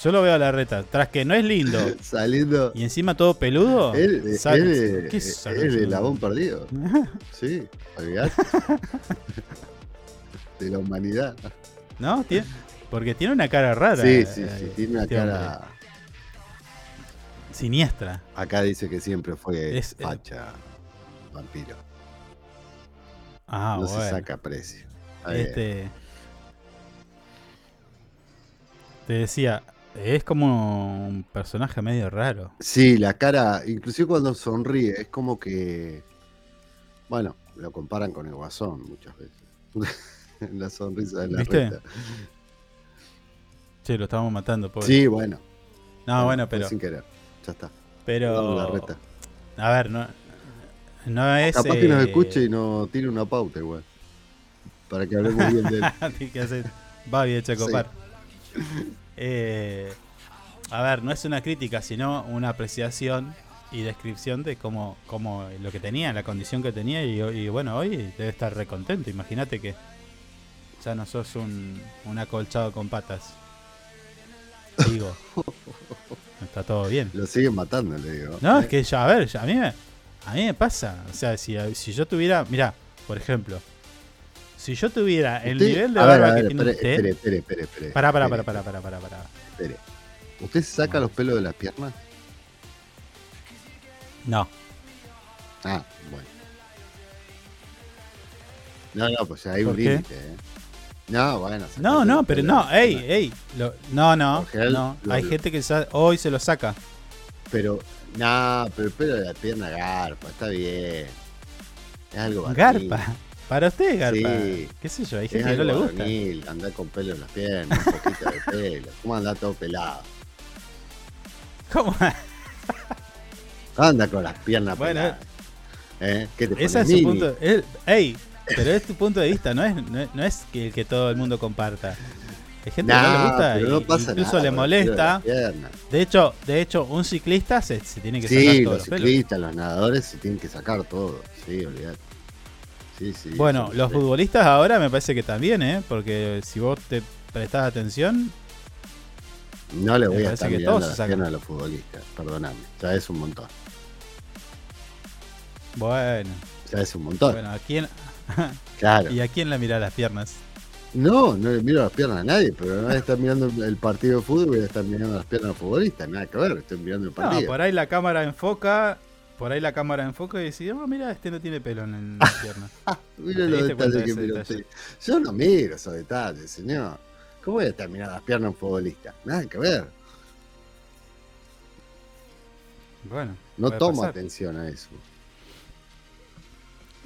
Yo lo veo a la reta. Tras que no es lindo Saliendo. y encima todo peludo. Él, él, sal- él- ¿qué él sal- es de labón perdido. <laughs> Sí, olvidate. <laughs> de la humanidad. ¿No? Tiene- porque tiene una cara rara. Sí, sí, sí. eh, Tiene una este cara. hombre. Siniestra. Acá dice que siempre fue Es- eh, facha, vampiro. Ah, no bueno. se saca precio. Este. Te decía, es como un personaje medio raro. Sí, la cara, inclusive cuando sonríe, es como que. Bueno, Lo comparan con el guasón muchas veces. <laughs> la sonrisa de la ¿Viste? reta. Che, lo estábamos matando, pobre. Sí, bueno. No, bueno, fue pero. Sin querer. Ya está. Pero. La reta. A ver, no. No es. Capaz que nos eh, escuche y nos tire una pauta igual. Para que hablemos bien de él. <laughs> Tiene que hacer Babi de Chacopar. Eh, a ver, no es una crítica, sino una apreciación y descripción de cómo, cómo lo que tenía, la condición que tenía. Y, y bueno, hoy debe estar recontento. Imagínate que ya no sos un, un acolchado con patas. Digo, <laughs> está todo bien. Lo siguen matando, le digo. No, es que ya, a ver, ya, a, mí me, a mí me pasa. O sea, si, si yo tuviera, mira, por ejemplo, si yo tuviera el nivel de barba que tiene usted. espere, espere, espere, espere, Pará, pará, pará, pará, pará, pará, pará. espere. ¿Usted saca los pelos de las piernas? No. Ah, bueno. No, no, pues hay ¿Por un límite, ¿eh? No, bueno. No, no, pero no, ey, ey. no, no, no. Hay gente que hoy se lo saca. Pero, no, pero el pelo de la pierna garpa, está bien. Es algo varonil. Garpa. Para usted, Garpa. Sí. ¿Qué sé yo? Hay gente que no le gusta. andar con pelo en las piernas, un poquito de pelo. ¿Cómo anda todo pelado? ¿Cómo? Anda con las piernas Bueno, peladas. ¿Eh? ¿Qué te Ese es su mini? punto. es- ey, pero es tu punto de vista, no es, no, no es que el que todo el mundo comparta. Hay gente que no le Nah, gusta pero y no pasa incluso nada le molesta. De hecho, de hecho, un ciclista se, se tiene que sacar Sí, todos los pelos. ciclistas, los nadadores se tienen que sacar todo. Sí, olvidate. Sí, sí. Bueno, los futbolistas ahora me parece que también, ¿eh? Porque si vos te prestás atención, No le voy a estar mirando las piernas a los futbolistas, perdóname. Ya es un montón. bueno. Ya es un montón. Bueno, ¿a quién? Claro. <laughs> ¿Y a quién le mira las piernas? No, no le miro las piernas a nadie, pero no voy a estar mirando el partido de fútbol, voy a estar mirando las piernas a los futbolistas. Nada que ver, estoy mirando el No, partido. por ahí la cámara enfoca, por ahí la cámara enfoca y dice, oh, mira, este no tiene pelo en <laughs> las piernas. <laughs> Mira ¿Te los detalles de que mira detalle? usted. Yo no miro esos detalles, señor. ¿Cómo voy a estar mirando las piernas a un futbolista? Nada que ver. Bueno, No tomo pasar. atención a eso.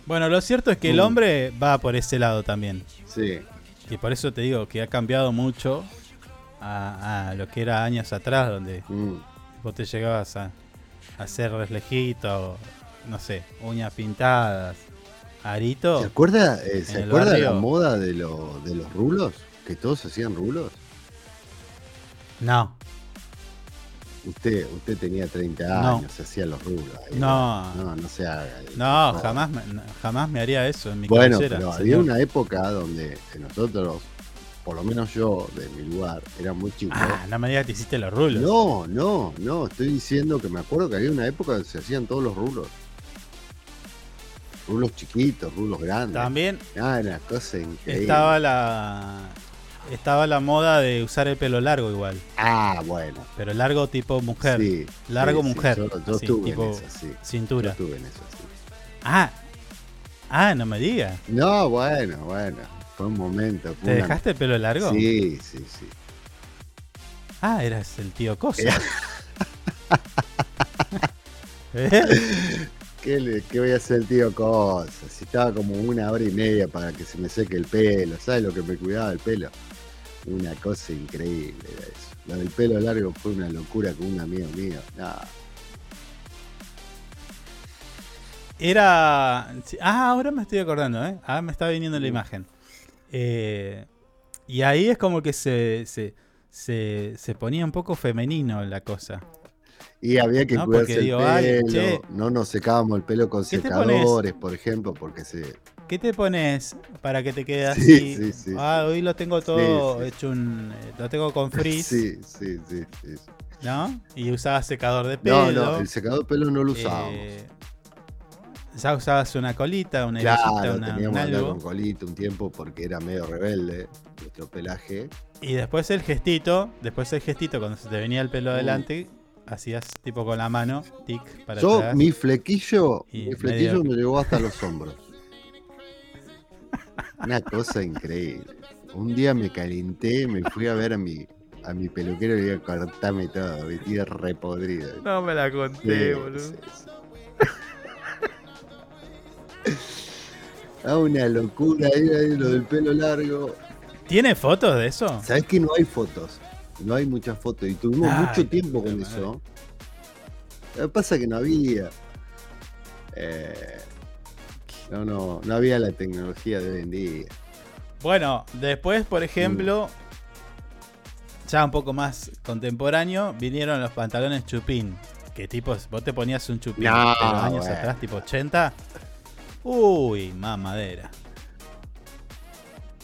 Bueno, lo cierto es que el Mm. hombre va por ese lado también. Sí. Y por eso te digo que ha cambiado mucho a, a lo que era años atrás, donde Mm. vos te llegabas a, a hacer reflejito, no sé, uñas pintadas, arito. ¿Se acuerda, eh, ¿se acuerda de la moda de, lo- de los rulos? Que todos hacían rulos. No, Usted, usted tenía 30 No. años, se hacía los rulos. ahí. No. No, no se haga. no, No. jamás, jamás me haría eso en mi Bueno, cabecera, pero había una época donde nosotros, por lo menos yo, de mi lugar, era muy chico. Ah, no me digas que te hiciste los rulos. No, no, no, estoy diciendo que me acuerdo que había una época donde se hacían todos los rulos. Rulos chiquitos, rulos grandes. También Ah, era una cosa increíble. estaba la estaba la moda de usar el pelo largo igual, Ah, bueno. pero largo tipo mujer, Sí, largo sí, sí, mujer, yo, yo así, estuve tipo en eso, sí. Yo cintura. estuve en eso, sí. Ah, ah, no me digas. No, bueno, bueno. Fue un momento. fue ¿Te una- dejaste el pelo largo? Sí, sí, sí. Ah, eras el tío Cosa. Era- <laughs> ¿Eh? ¿Qué, le- qué voy a hacer el tío Cosa? Si estaba como una hora y media para que se me seque el pelo. ¿Sabes lo que me cuidaba el pelo? Una cosa increíble era eso. Lo del pelo largo fue una locura con un amigo mío. No, Era. Ah, ahora me estoy acordando, ¿eh? Ah, me está viniendo la imagen. Eh, y ahí es como que se, se, se, se ponía un poco femenino la cosa. Y había que No, cuidarse el ay, pelo. che. no nos secábamos el pelo con secadores, por ejemplo, porque se. ¿Qué te pones para que te quede Sí, así? sí, sí, ah, hoy lo tengo todo Sí, sí. hecho un. eh, Lo tengo con <laughs> frizz, Sí, sí, sí, sí. ¿no? Y usabas secador de pelo. No, no, el secador de pelo no lo usábamos. eh, ya usabas una colita, una Claro, una, teníamos un algo. con colito un tiempo porque era medio rebelde nuestro pelaje. Y después el gestito, después el gestito, cuando se te venía el pelo adelante, hacías tipo con la mano, tic, para Yo, atrás. mi flequillo, mi flequillo medio- me llegó hasta los hombros. Una cosa increíble. Un día me calenté, me fui a ver a mi, a mi peluquero y le digo, cortame todo, tiene repodrido. No me la conté, Sí, boludo. sí, sí. Ah, una locura ahí, ahí, lo del pelo largo. ¿Tiene fotos de eso? ¿Sabes que no hay fotos? No hay muchas fotos. Y tuvimos Ay, mucho tiempo con madre. eso. Lo que pasa es que no había. eh, no, no, no había la tecnología de hoy en día. Bueno, después, por ejemplo, ya un poco más contemporáneo, vinieron los pantalones chupín. Que tipo, vos te ponías un chupín No, de los años bueno. atrás, tipo 80. Uy, mamadera.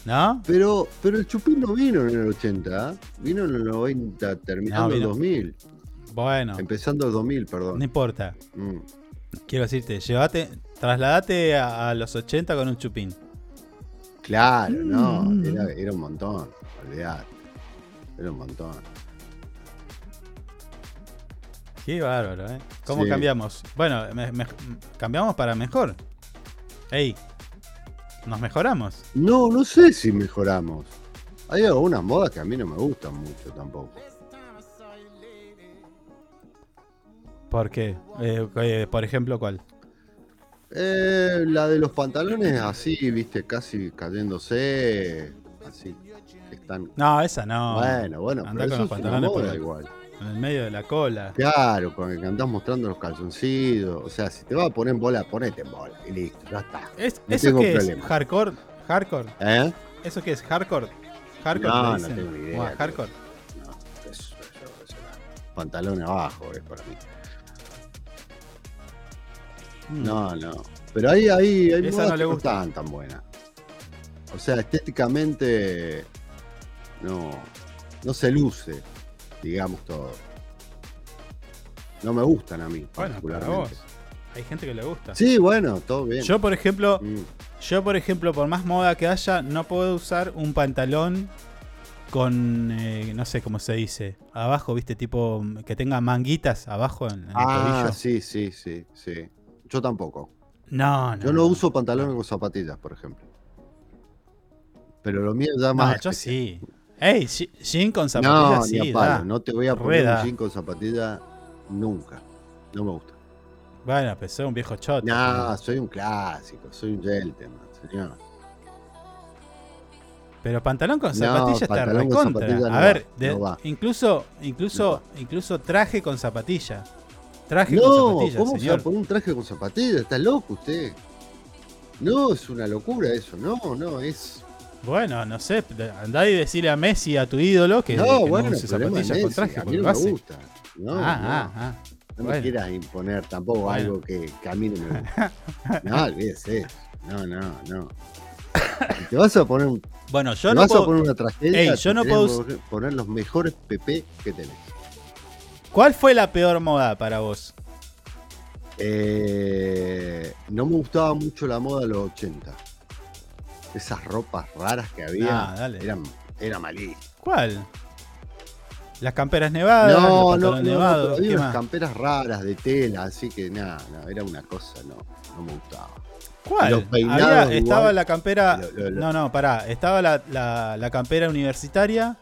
¿No? Pero, pero el chupín no vino en el 80, ¿eh? vino en el 90, terminando No, el vino- 2000. Bueno, Empezando el 2000, perdón. no importa. Mm. Quiero decirte, llevate, trasladate a, a los 80 con un chupín. Claro, no, Mm. era, era un montón, olvidate. Era un montón. Qué bárbaro, ¿eh? ¿Cómo Sí. cambiamos? Bueno, me- me- cambiamos para mejor. Ey, nos mejoramos. No, no sé si mejoramos. Hay algunas modas que a mí no me gustan mucho tampoco. ¿Por qué? Eh, eh, por ejemplo, ¿cuál? Eh, la de los pantalones así, viste, casi cayéndose. Así, que están. No, esa no. Bueno, bueno, Andá pero con eso los es una pantalones por el- igual. En el medio de la cola. Claro, con el que andás mostrando los calzoncillos. O sea, si te vas a poner en bola, ponete en bola. Y listo, ya está. ¿Es, No ¿Eso qué problema. es? ¿Hardcore? ¿Hardcore? ¿Eh? ¿Eso qué es? ¿Hardcore? ¿Hardcore? No, no tengo idea, creo. ¿Hardcore? No, eso, eso, eso, pantalón abajo es para mí. Mm. No, no. Pero ahí, ahí, hay Esa modas no le que no gusta. están tan buenas. O sea, estéticamente no, no se luce, digamos todo. No me gustan a mí, Bueno, para particularmente. vos. Hay gente que le gusta. Sí, bueno, todo bien. Yo, por ejemplo, Mm. yo, por ejemplo, por más moda que haya, no puedo usar un pantalón con, eh, no sé cómo se dice, abajo, viste, tipo, que tenga manguitas abajo en, en el Ah, tobillo. sí, sí, sí, sí. Yo tampoco. No, no. Yo no uso pantalones con zapatillas, por ejemplo. Pero lo mío ya No, más. yo sí. Ey, je- jean con No, zapatillas, ni sí, a palo. da. No te voy a poner un jean con zapatilla nunca. No me gusta. Bueno, pues soy un viejo choto. No, soy un clásico, soy un gentleman, señor. Pero pantalón con No, zapatilla está recontra. zapatilla no A va, ver, de- no incluso, incluso, incluso traje con zapatilla. Traje No, con zapatilla, ¿cómo se va señor. a poner un traje con zapatillas? ¿Está loco usted? No, es una locura eso. No, no, es. Bueno, no sé, andá y decirle a Messi, a tu ídolo, que, no, que bueno, no use zapatillas con Messi, traje, a mí porque no me gusta. No, ah, no. ah, ah. No Bueno. me quieras imponer tampoco Bueno. algo que, que a mí no me gusta. <laughs> No, olvídese. No, no, no. Si te vas a poner un. Bueno, yo no vas puedo- a poner una tragedia. Ey, yo no puedo poner los mejores PP que tenés. ¿Cuál fue la peor moda para vos? Eh, no me gustaba mucho la moda de los 80. Esas ropas raras que había Ah, dale. eran, era malísimo. ¿Cuál? Las camperas nevadas, No, los no, nevados, pero había ¿qué unas camperas raras de tela, así que nada, no, era una cosa, no, no me gustaba. ¿Cuál? Los peinados Había- igual. estaba la campera. Lo- lo- lo- No, no, pará. Estaba la, la- la campera universitaria.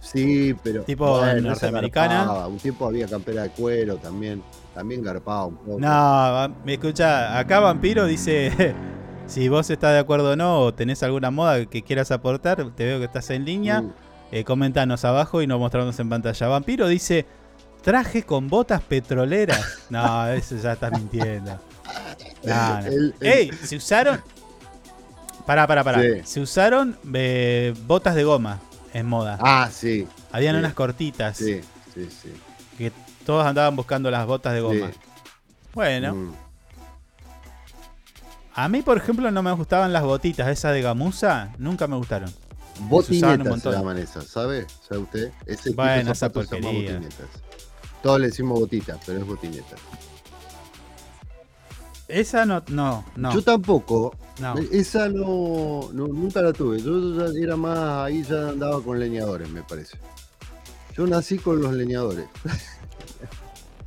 Sí, pero. Tipo bueno, norteamericana. Un tiempo había campera de cuero también. También garpaba un poco. No, me escucha. Acá Vampiro dice. <laughs> Si vos estás de acuerdo o no, o tenés alguna moda que quieras aportar, te veo que estás en línea. Mm. eh, comentanos abajo y nos mostramos en pantalla. Vampiro dice: Traje con botas petroleras. <laughs> No, eso ya estás mintiendo. No, no. <laughs> El- el- ¡Ey! Se usaron. Pará, pará, pará. Sí. Se usaron eh, botas de goma en moda. Ah, sí. Habían sí. unas cortitas. Sí, sí, sí. Que todos andaban buscando las botas de goma. Sí. Bueno, Mm. a mí, por ejemplo, no me gustaban las botitas esas de gamuza. Nunca me gustaron. Botinetas se llaman esas, ¿sabe? ¿Sabe usted? Ese Bueno, esa porquería. botinetas. Todos le decimos botitas, pero es botinetas. Esa no, no, no. Yo tampoco. No. Esa no, no- nunca la tuve. Yo ya era más, ahí ya andaba con leñadores, me parece. Yo nací con los leñadores. <laughs>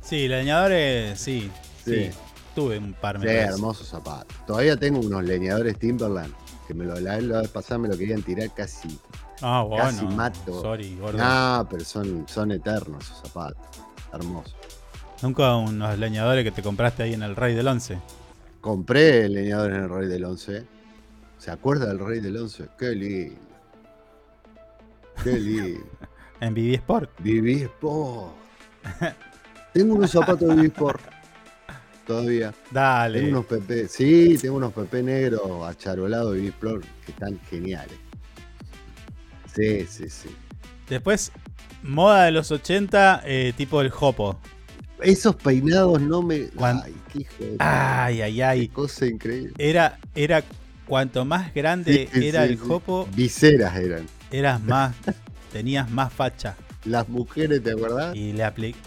Sí, leñadores, sí, sí. Sí. Tuve un par, me Sí, hermosos zapatos. Todavía tengo unos leñadores Timberland que me lo, la, la vez pasada me lo querían tirar casi, Ah, bueno. casi mato. Sorry, gordo. No, pero son, son eternos esos zapatos. Hermosos. Nunca unos leñadores que te compraste ahí en el Rey del Once. Compré leñadores en el Rey del 11. ¿Se acuerda del Rey del Once? Qué lindo. Qué <laughs> lindo. En Vivi Sport. Viví Sport. Tengo unos zapatos de Viví Sport. Todavía. Dale. Tengo unos PP. Sí, tengo unos PP negros acharolados de Viví Sport que están geniales. Sí, sí, sí. Después, moda de los 80, eh, tipo el Jopo. Esos peinados no me. Ay, qué hijo de. Ay, ay, ay. Qué cosa increíble. Era, era cuanto más grande Sí, era sí, el sí. Jopo, Viseras eran. eras más, <laughs> tenías más facha. Las mujeres, ¿te acordás? Y le apliqué.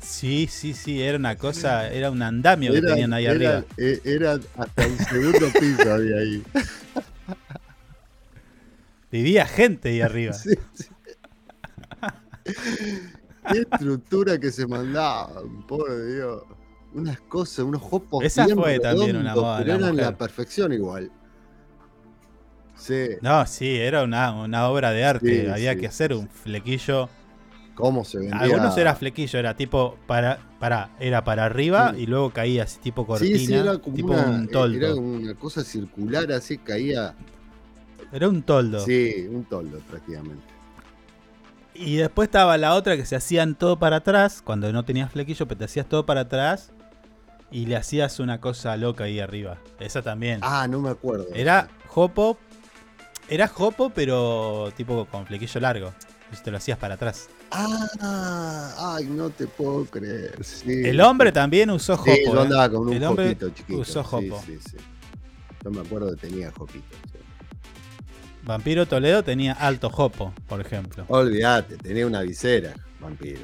Sí, sí, sí, era una cosa, era un andamio que Eran- tenían ahí eran- arriba. eh, Eran hasta un segundo <laughs> piso había ahí. Vivía gente ahí arriba. <laughs> Sí, sí. Qué estructura que se mandaban, por Dios. Unas cosas, unos jopos. Esa fue también una moda Pero eran la perfección igual. Sí. No, sí, era una, una obra de arte. Sí, Había sí, que hacer un flequillo. ¿Cómo se vendía? Algunos era flequillo, era tipo para, para, era para arriba Sí. y luego caía así tipo cortina, Sí, sí, era como tipo una, un toldo. era una cosa circular así, caía. Era un toldo. Sí, un toldo prácticamente. Y después estaba la otra que se hacían todo para atrás, cuando no tenías flequillo, pero te hacías todo para atrás y le hacías una cosa loca ahí arriba. Esa también. Ah, no me acuerdo. Era jopo, era jopo, pero tipo con flequillo largo. Entonces te lo hacías para atrás. Ah, ay, no te puedo creer. sí. El hombre también usó Sí, jopo. yo ¿eh? andaba con un El hombre chiquito. usó sí, jopo. Sí, sí, Yo me acuerdo que tenía jopito. Vampiro Toledo tenía alto jopo, por ejemplo. Olvídate, tenía una visera, vampiro.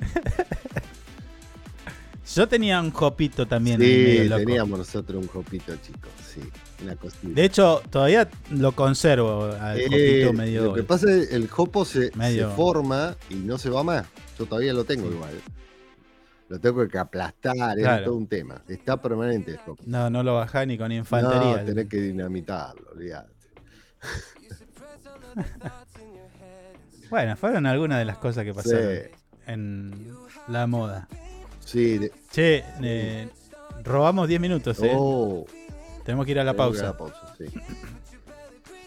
<laughs> Yo tenía un jopito también. Sí, loco. teníamos nosotros un jopito chico, sí. Una cosita. De hecho, todavía lo conservo al Eh, jopito medio. Lo que pasa es que el jopo se, medio- se forma y no se va más. Yo todavía lo tengo igual. Lo tengo que aplastar, es todo un tema. Está permanente jopo. No, no lo bajás ni con infantería. No, tenés que dinamitarlo, olvídate. <laughs> Bueno, fueron algunas de las cosas que pasaron Sí. en la moda. Sí, de- Che, eh, robamos 10 minutos, ¿eh? Oh, Tenemos que ir a la tengo pausa. a la pausa, sí.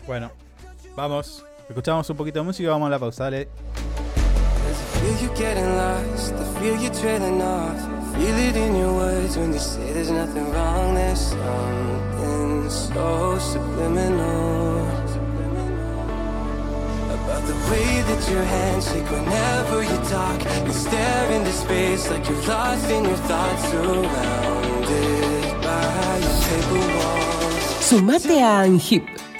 Bueno, vamos. Escuchamos un poquito de música y vamos a la pausa. Dale. Feel you getting lost, I feel you trailing off. Feel it in your words when you say there's nothing wrong. There's something so subliminal about the way that your hands shake whenever you talk. You stare into space like you're lost in your thoughts, surrounded by your paper walls. Sumate a ANGIP.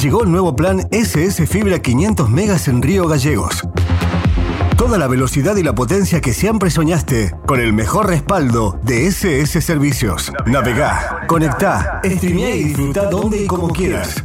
Llegó el nuevo plan SS Fibra 500 megas en Río Gallegos. Toda la velocidad y la potencia que siempre soñaste con el mejor respaldo de SS Servicios. Navegá, conectá, streamea y disfruta donde y como quieras.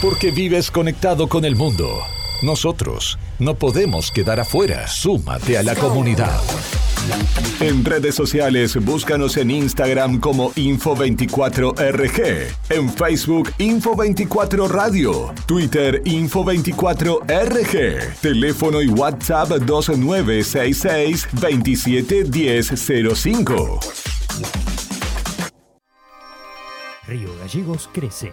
Porque vives conectado con el mundo. Nosotros no podemos quedar afuera. Súmate a la comunidad. En redes sociales, búscanos en Instagram como Info24RG, en Facebook Info24 Radio, Twitter Info24RG, teléfono y WhatsApp 2966 271005. Río Gallegos crece.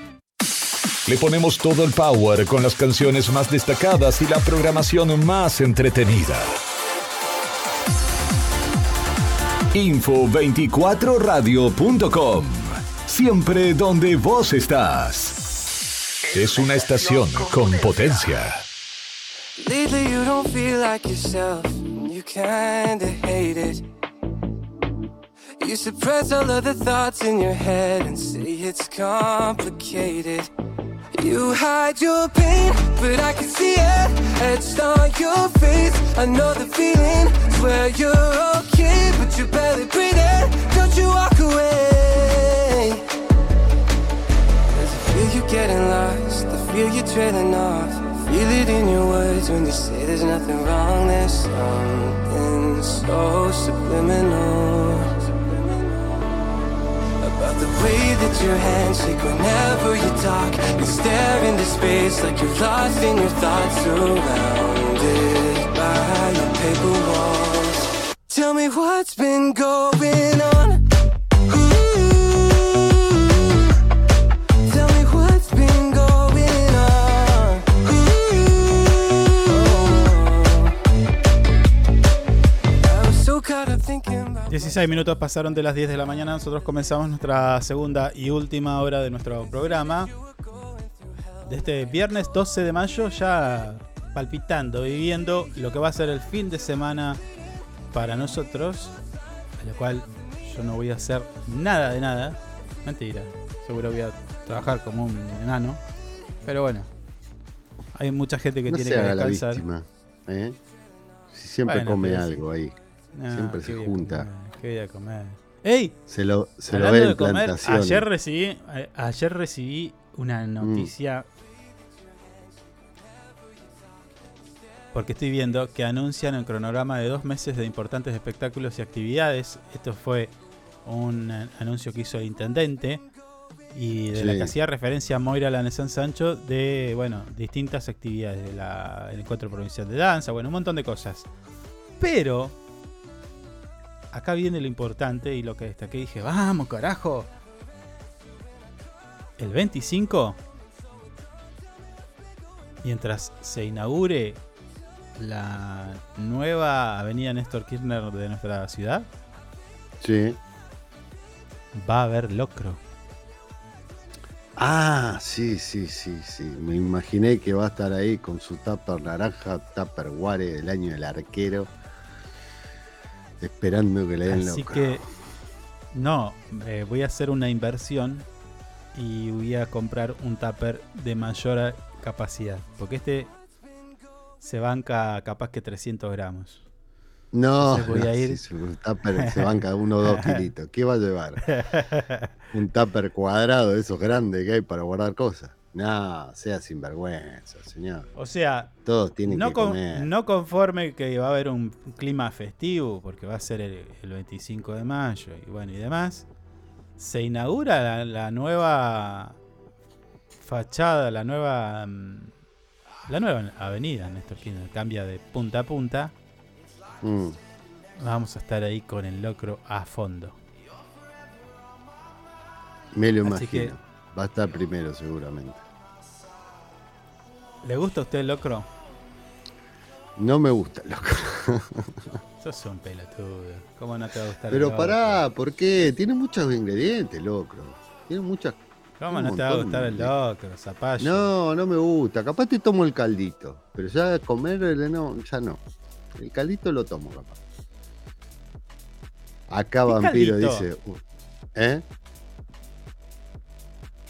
Le ponemos todo el power con las canciones más destacadas y la programación más entretenida. Info24radio.com. Siempre donde vos estás. Es una estación con potencia. Lately you don't feel like yourself, you kinda hate it. You suppress all of the thoughts in your head and say it's complicated. You hide your pain, but I can see it etched on your face. I know the feeling, swear you're okay, but you're barely breathing. Don't you walk away. There's a feel you getting lost, the feel you trailing off. Feel it in your words when you say there's nothing wrong. There's something so subliminal the way that your hands shake whenever you talk. You stare into space like you're lost in your thoughts, surrounded by your paper walls. Tell me what's been going on. 16 minutos pasaron de las 10 de la mañana. Nosotros comenzamos nuestra segunda y última hora de nuestro programa. De este viernes 12 de mayo, ya palpitando, viviendo lo que va a ser el fin de semana para nosotros. A lo cual yo no voy a hacer nada de nada. Mentira. Seguro voy a trabajar como un enano. Pero bueno. Hay mucha gente que no tiene que haga la descansar. víctima. ¿eh? Si siempre Bueno, come algo ahí. No, siempre ¿qué se junta. ¿Qué voy a comer? ¡Ey! Se lo, se lo ve de en comer, ayer recibí, a- ayer recibí Mm. una noticia. Porque estoy viendo que anuncian el cronograma de dos meses de importantes espectáculos y actividades. Esto fue un eh, anuncio que hizo el intendente. y de Sí. la que hacía referencia a Moira Lanesán Sancho de, bueno, distintas actividades del encuentro provincial de danza, bueno, un montón de cosas. Pero, acá viene lo importante y lo que destaqué, dije, vamos, carajo. El 25, mientras se inaugure la nueva avenida Néstor Kirchner de nuestra ciudad, Sí. va a haber locro. Ah, sí, sí, sí, sí. Me imaginé que va a estar ahí con su tupper naranja, tupper guare del año del arquero. Esperando que le den Así loco. que no, eh, voy a hacer una inversión y voy a comprar un tupper de mayor capacidad. Porque este se banca capaz que 300 gramos. No, Entonces voy no, a ir- sí, su tupper se banca uno o dos <laughs> kilitos. ¿Qué va a llevar? Un tupper cuadrado de esos grandes que hay para guardar cosas. No, sea sinvergüenza, señor. O sea, Todos tienen no, que con- comer. no conforme que va a haber un clima festivo, porque va a ser el, el 25 de mayo y bueno y demás, se inaugura la, la nueva fachada, la nueva mm, la nueva avenida Néstor Kirchner, cambia de punta a punta. Mm. Vamos a estar ahí con el locro a fondo. Me lo Así imagino. que- Va a estar primero seguramente. ¿Le gusta a usted el locro? No me gusta, loco. <laughs> Sos un pelotudo. ¿Cómo no te va a gustar el Pero locro? pará, ¿por qué? Tiene muchos ingredientes, loco. Tiene muchas. ¿Cómo no te va a gustar el locro, zapallo? No, no me gusta. Capaz te tomo el caldito. Pero ya comer, el- no, ya no. El caldito lo tomo, capaz. Acá ¿Qué Vampiro caldito? dice. uh, ¿Eh?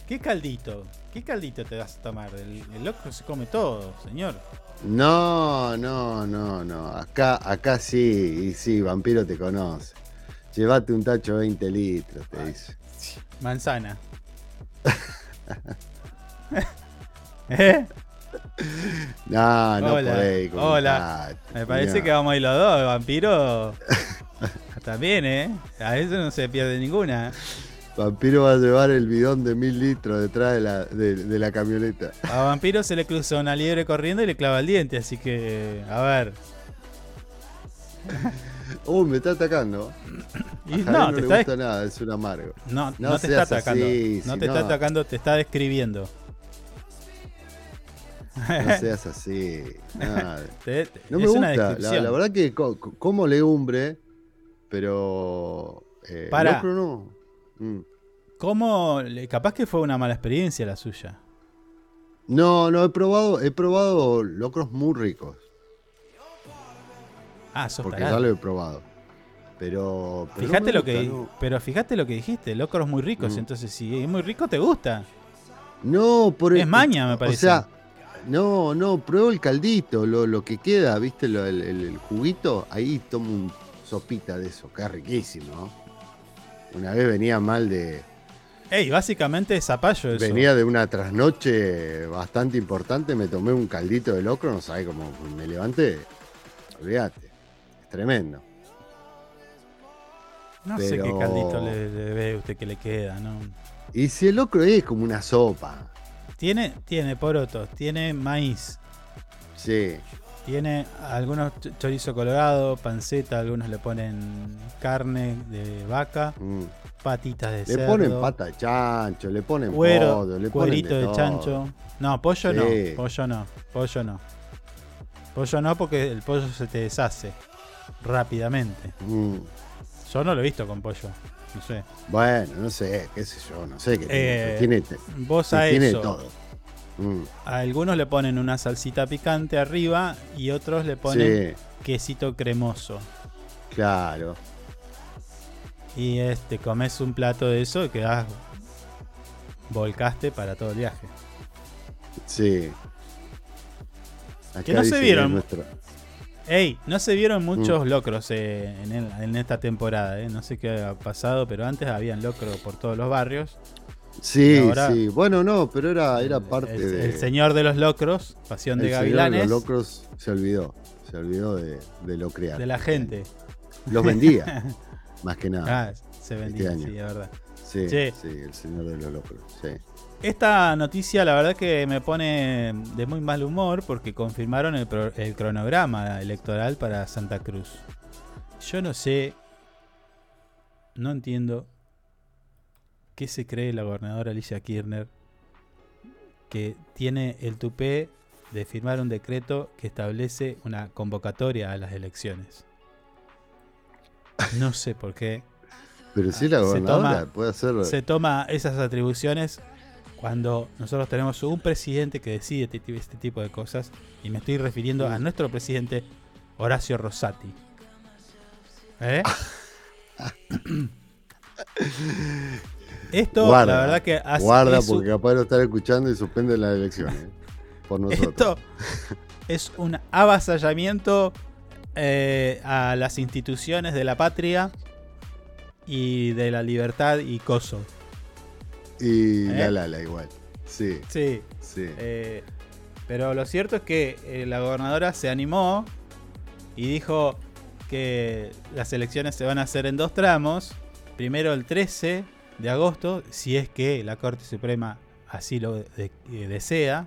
¿Qué caldito? ¿Qué caldito te vas a tomar? El, el locro se come todo, señor. No, no, no, no. Acá, acá sí, y sí, Vampiro te conoce. Llévate un tacho de 20 litros, te dice. <laughs> Manzana. <laughs> ¿Eh? No, no hola, podés. hola. Me parece que vamos a ir los dos, vampiro. <laughs> También, ¿eh? A eso no se pierde ninguna. Vampiro va a llevar el bidón de mil litros detrás de la, de, de la camioneta. A vampiro se le cruza una liebre corriendo y le clava el diente, así que, a ver. <laughs> Uy, me está atacando. Y no, no, te le está- gusta nada, es un amargo. No, no, te está atacando. así, no te está atacando, te está describiendo. No seas así. nada. <laughs> Te- te- No me es una gusta. La, la verdad que co- co- como legumbre, pero. Eh, locro no. Mm. ¿Cómo? Capaz que fue una mala experiencia la suya. No, no, he probado, he probado locros muy ricos. Ah, sos Porque tarado. ya lo he probado. Pero. pero Fíjate lo que, no. pero fíjate lo que dijiste, locros muy ricos, Mm. entonces si es muy rico te gusta. No, por Es maña, me parece. O sea, no, no, pruebo el caldito, lo, lo que queda, ¿viste? Lo- el, el- el juguito, ahí tomo un sopita de eso, que es riquísimo. Una vez venía mal de. Ey, básicamente es zapallo eso. Venía de una trasnoche bastante importante, me tomé un caldito de locro, no sabés cómo me levanté. Olvídate. Es tremendo. no sé qué caldito le, le ve usted que le queda, ¿no? Y si el locro es como una sopa. Tiene, tiene porotos, tiene maíz, Sí. Tiene algunos ch- chorizo colorado, panceta, algunos le ponen carne de vaca, mm. patitas de Le cerdo, ponen pata de chancho, le ponen cuero, pollo, le ponen cuerito de, todo. chancho. No, pollo no, pollo no, pollo no. Pollo no porque el pollo se te deshace rápidamente. Mm. Yo no lo he visto con pollo, no sé. Bueno, no sé, qué sé yo, no sé qué Eh, tiene. Tiene, vos a tiene eso. todo. Mm. A algunos le ponen una salsita picante arriba y otros le ponen Sí, quesito cremoso. claro. Y este comes un plato de eso y quedás volcaste para todo el viaje. Sí. Acá Que no se vieron. Ey, no se Mm. vieron muchos locros eh, en, el- en esta temporada, eh. no sé qué ha pasado, pero antes habían locros por todos los barrios. Sí, ahora- sí. Bueno, no, pero era, era parte el, de. el señor de los locros, Pasión de el señor Gavilanes, los locros se olvidó. Se olvidó de, de lo crear. de la gente. Los vendía, <laughs> más que nada. Ah, se vendía, año. sí, es verdad. Sí, Sí. sí, el señor de los locos. Sí. Esta noticia la verdad que me pone de muy mal humor porque confirmaron el, pro- el cronograma electoral para Santa Cruz. Yo no sé, no entiendo qué se cree la gobernadora Alicia Kirchner que tiene el tupé de firmar un decreto que establece una convocatoria a las elecciones. No sé por qué. Pero sí, la Se gobernadora toma- puede hacer. se toma esas atribuciones cuando nosotros tenemos un presidente que decide este, este tipo de cosas y me estoy refiriendo a nuestro presidente Horacio Rosati. ¿Eh? <laughs> <clears throat> <laughs> Esto, guarda, la verdad que hace- guarda porque capaz lo están escuchando y suspenden las elecciones. ¿eh? Por <laughs> nosotros. esto es un avasallamiento eh, a las instituciones de la patria y de la libertad y coso. Y ¿Eh? la Lala igual. Sí. Sí. Sí. Eh, pero lo cierto es que la gobernadora se animó y dijo que las elecciones se van a hacer en dos tramos. Primero el 13 de agosto, si es que la Corte Suprema así lo de- eh, desea.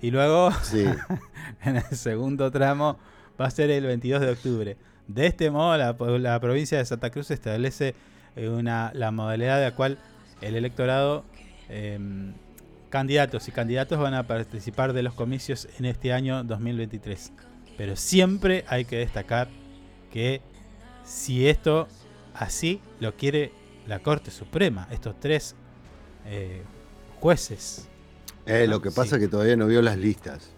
Y luego, Sí. <laughs> en el segundo tramo, va a ser el 22 de octubre. De este modo, la, la provincia de Santa Cruz establece eh, una, la modalidad de la cual el electorado, eh, candidatos y candidatos van a participar de los comicios en este año 2023. Pero siempre hay que destacar que si esto así lo quiere la Corte Suprema, estos tres eh, jueces. Eh, lo que pasa Sí. es que todavía no vio las listas.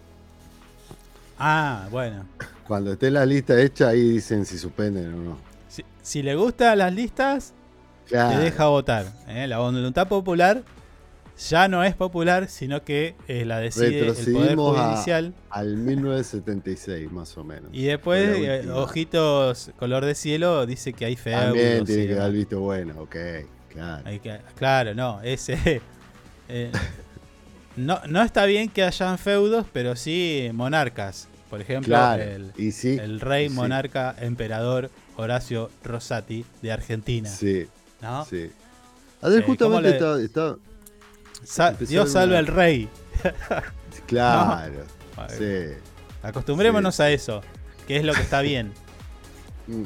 Ah, bueno. Cuando esté la lista hecha, ahí dicen si suspenden o no. Si, si le gustan las listas, Claro. te deja votar. ¿eh? La voluntad popular ya no es popular, sino que eh, la decide el Poder a- Judicial. al 1976, más o menos. Y después, eh, ojitos color de cielo, dice que hay feudos. También tiene que dar el visto bueno, ok, claro. Hay que- claro, no, ese. <laughs> eh, no, no está bien que hayan feudos, pero sí monarcas. Por ejemplo, Claro, el, y sí, el rey y sí. monarca emperador Horacio Rosati de Argentina. Sí, ¿no? sí. Eh, ¿cómo justamente le- estaba- Sa- Dios salve al rey. <laughs> Claro, No. sí. Acostumbrémonos a eso, que es lo que está bien. <laughs> Mm,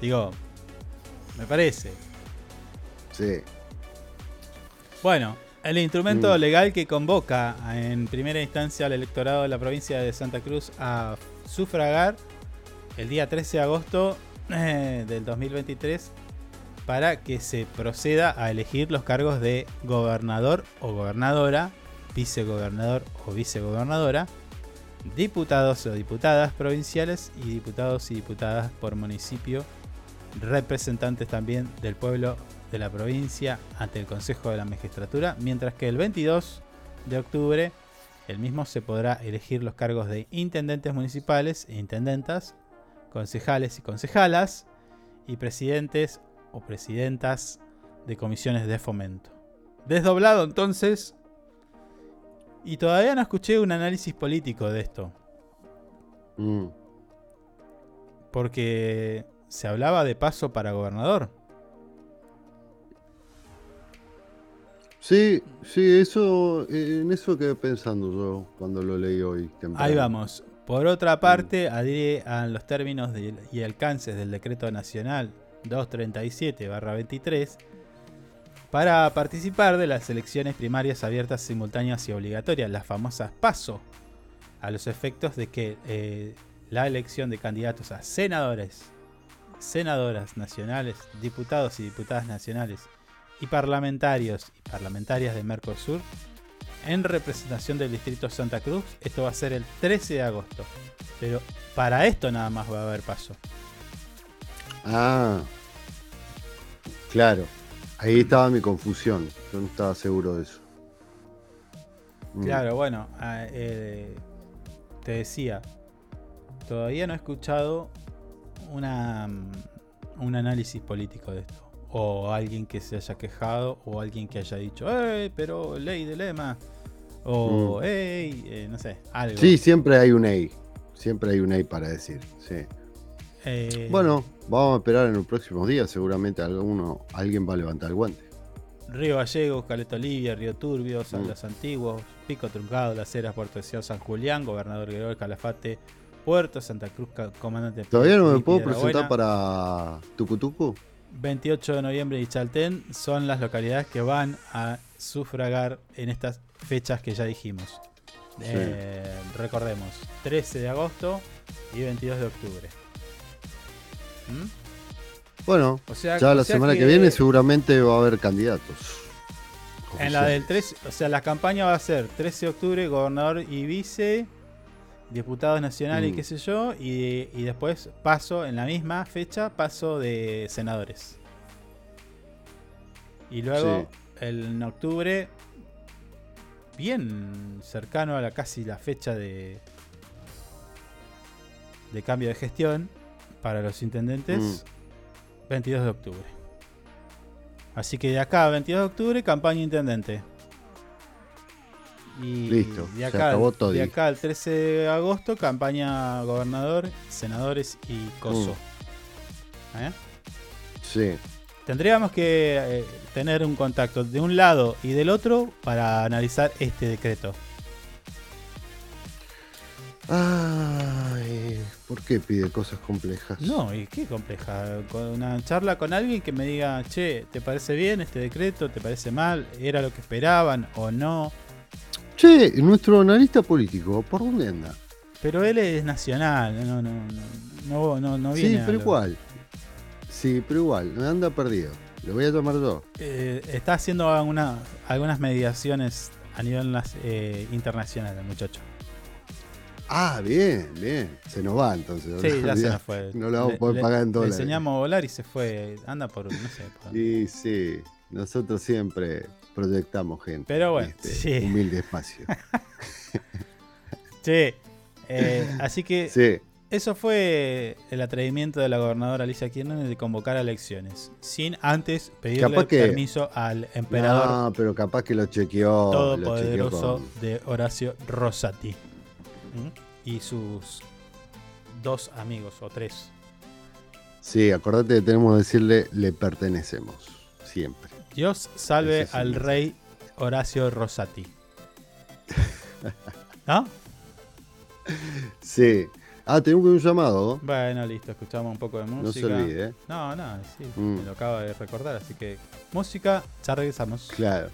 Digo, me parece. Sí. Bueno, el instrumento Mm. legal que convoca en primera instancia al electorado de la provincia de Santa Cruz a sufragar el día 13 de agosto eh, del 2023 para que se proceda a elegir los cargos de gobernador o gobernadora, vicegobernador o vicegobernadora, diputados o diputadas provinciales y diputados y diputadas por municipio, representantes también del pueblo de la provincia ante el Consejo de la Magistratura, mientras que el 22 de octubre el mismo se podrá elegir los cargos de intendentes municipales e intendentas, concejales y concejalas y presidentes o presidentas de comisiones de fomento. Desdoblado entonces, y todavía no escuché un análisis político de esto, Mm. porque se hablaba de paso para gobernador. Sí, sí, eso, en eso quedé pensando yo cuando lo leí hoy. temprano. Ahí vamos. Por otra parte, adhiere a los términos de- y alcances del Decreto Nacional 237-23 para participar de las elecciones primarias abiertas, simultáneas y obligatorias, las famosas PASO, a los efectos de que eh, la elección de candidatos a senadores, senadoras nacionales, diputados y diputadas nacionales y parlamentarios y parlamentarias de Mercosur en representación del distrito Santa Cruz. Esto va a ser el 13 de agosto. Pero para esto nada más va a haber paso. Ah, claro. Ahí estaba mi confusión. Yo no estaba seguro de eso. Mm. Claro, bueno, ah, eh, te decía, todavía no he escuchado una, mm, un análisis político de esto. O alguien que se haya quejado, o alguien que haya dicho, ¡eh, pero ley de lema! O, Mm. ¡ey! eh, no sé, algo. Sí, siempre hay un EI. Siempre hay un EI para decir. Sí. Eh, Bueno, vamos a esperar en los próximos días. Seguramente alguno, alguien va a levantar el guante. Río Gallegos, Caleta Olivia, Río Turbio, San Mm. Los Antiguos, Pico Truncado, Las Heras, Puerto Deseado, San Julián, Gobernador Gregorio Calafate, Puerto Santa Cruz, Comandante Todavía no me puedo presentar para Tucutucu. 28 de noviembre y Chaltén son las localidades que van a sufragar en estas fechas que ya dijimos. Eh, recordemos, 13 de agosto y 22 de octubre. ¿Mm? Bueno, O sea- ya o la sea semana que... que- viene seguramente va a haber candidatos. En la del 3, o sea, la campaña va a ser 13 de octubre, gobernador y vice, diputados nacionales y Mm. qué sé yo, y, y después paso, en la misma fecha, paso de senadores. Y luego, el, en octubre, bien cercano a la casi la fecha de, de cambio de gestión para los intendentes, Mm. 22 de octubre. Así que de acá a 22 de octubre, campaña intendente. Y Listo, de se acá, acabó todo. de acá al 13 de agosto, campaña gobernador, senadores y coso. Mm. ¿Eh? Sí. Tendríamos que eh, tener un contacto de un lado y del otro para analizar este decreto. Ay, ¿por qué pide cosas complejas? No, y qué compleja. Con una charla con alguien que me diga, che, ¿te parece bien este decreto? ¿Te parece mal? ¿Era lo que esperaban o no? Che, nuestro analista político, ¿por dónde anda? Pero él es nacional, no, no, no, no, no, no viene sí, pero lo- igual. Sí, pero igual, anda perdido. Lo voy a tomar yo. Eh, está haciendo alguna- algunas mediaciones a nivel eh, internacional, el muchacho. Ah, bien, bien. Se nos va entonces. Sí, ya se nos fue. No lo vamos Le- a poder le- pagar en Le dólares. enseñamos a volar y se fue. Anda por, no sé. por- Sí, sí. Nosotros siempre proyectamos gente. Pero bueno, este, sí. Humilde espacio. <laughs> Che, eh, así que Sí. eso fue el atrevimiento de la gobernadora Alicia Kirchner de convocar a elecciones, sin antes pedirle Capaz que- permiso al emperador No, pero capaz que lo chequeó. lo chequeó todopoderoso con- de Horacio Rosati. Y sus dos amigos o tres. Sí, acordate que tenemos que decirle le pertenecemos. Siempre. Dios salve es al rey Horacio Rosati. <laughs> ¿No? Sí. Ah, tenemos un llamado. Bueno, listo, escuchamos un poco de música. No se olvide, ¿eh? No, no, sí, Mm. me lo acaba de recordar, así que música, ya regresamos. Claro.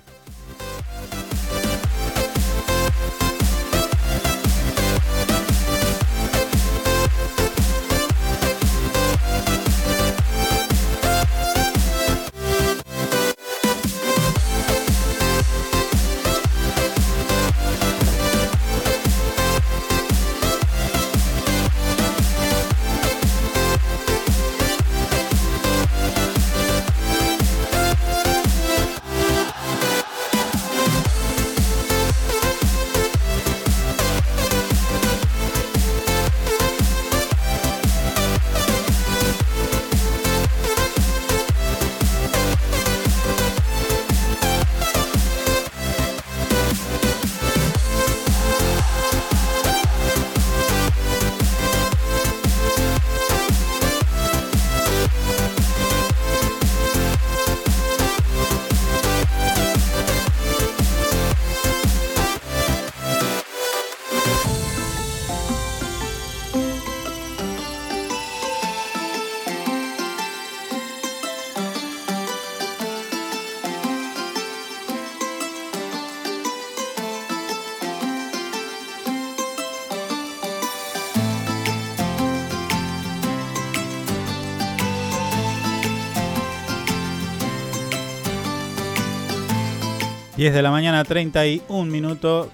Diez de la mañana, 31 minutos.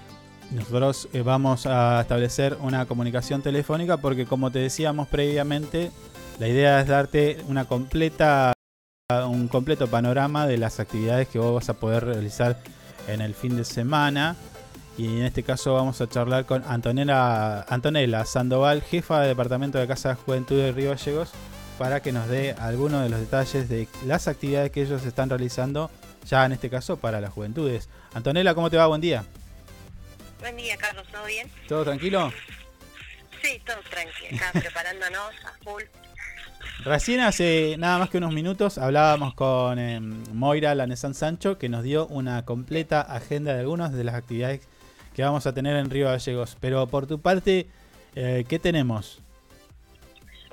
Nosotros eh, vamos a establecer una comunicación telefónica porque como te decíamos previamente, la idea es darte una completa un completo panorama de las actividades que vos vas a poder realizar en el fin de semana. Y en este caso vamos a charlar con Antonella, Antonella Sandoval, jefa de Departamento de Casa de Juventud de Río Gallegos, para que nos dé algunos de los detalles de las actividades que ellos están realizando, ya en este caso para las juventudes. Antonella, ¿cómo te va? Buen día. Buen día, Carlos, ¿todo bien? ¿Todo tranquilo? Sí, todo tranquilo, acá <laughs> preparándonos a full. Recién hace nada más que unos minutos hablábamos con eh, Moira Lanesan Sancho que nos dio una completa agenda de algunas de las actividades que vamos a tener en Río Gallegos. Pero por tu parte, eh, ¿qué tenemos?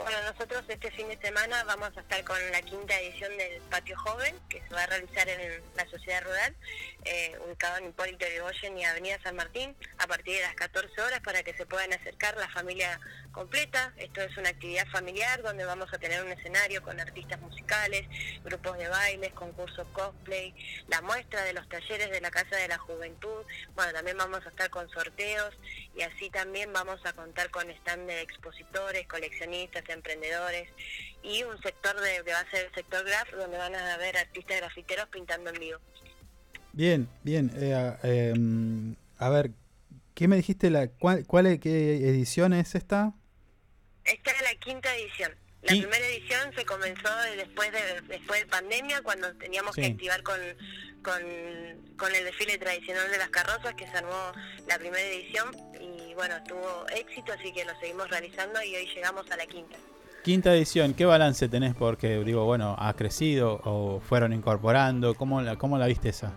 Bueno, nosotros este fin de semana vamos a estar con la quinta edición del Patio Joven, que se va a realizar en la Sociedad Rural, eh, ubicado en Hipólito Yrigoyen y Avenida San Martín, a partir de las 14 horas para que se puedan acercar la familia completa. Esto es una actividad familiar donde vamos a tener un escenario con artistas musicales, grupos de bailes, concursos cosplay, la muestra de los talleres de la Casa de la Juventud. Bueno, también vamos a estar con sorteos y así también vamos a contar con stand de expositores, coleccionistas, emprendedores y un sector de, que va a ser el sector graf donde van a haber artistas grafiteros pintando en vivo. Bien, bien. eh, a ver, ¿qué me dijiste? La, cuál, cuál ¿Qué edición es esta? Esta es la quinta edición. La Y- primera edición se comenzó de- después de después de pandemia, cuando teníamos Sí. que activar con, con, con el desfile tradicional de las carrozas, que se armó la primera edición, y bueno, tuvo éxito, así que lo seguimos realizando y hoy llegamos a la quinta. Quinta edición, ¿qué balance tenés? Porque digo, bueno, ¿ha crecido o fueron incorporando? ¿Cómo la, cómo la viste esa?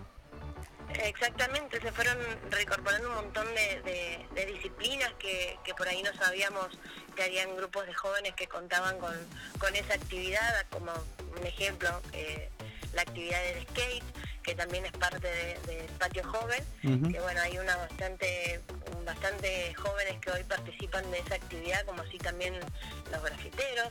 Exactamente, se fueron reincorporando un montón de, disciplinas que, por ahí no sabíamos que habían grupos de jóvenes que contaban con, con esa actividad, como un ejemplo, eh, la actividad del skate, que también es parte de- del patio joven, que bueno, hay una bastante, bastante jóvenes que hoy participan de esa actividad, como así también los grafiteros,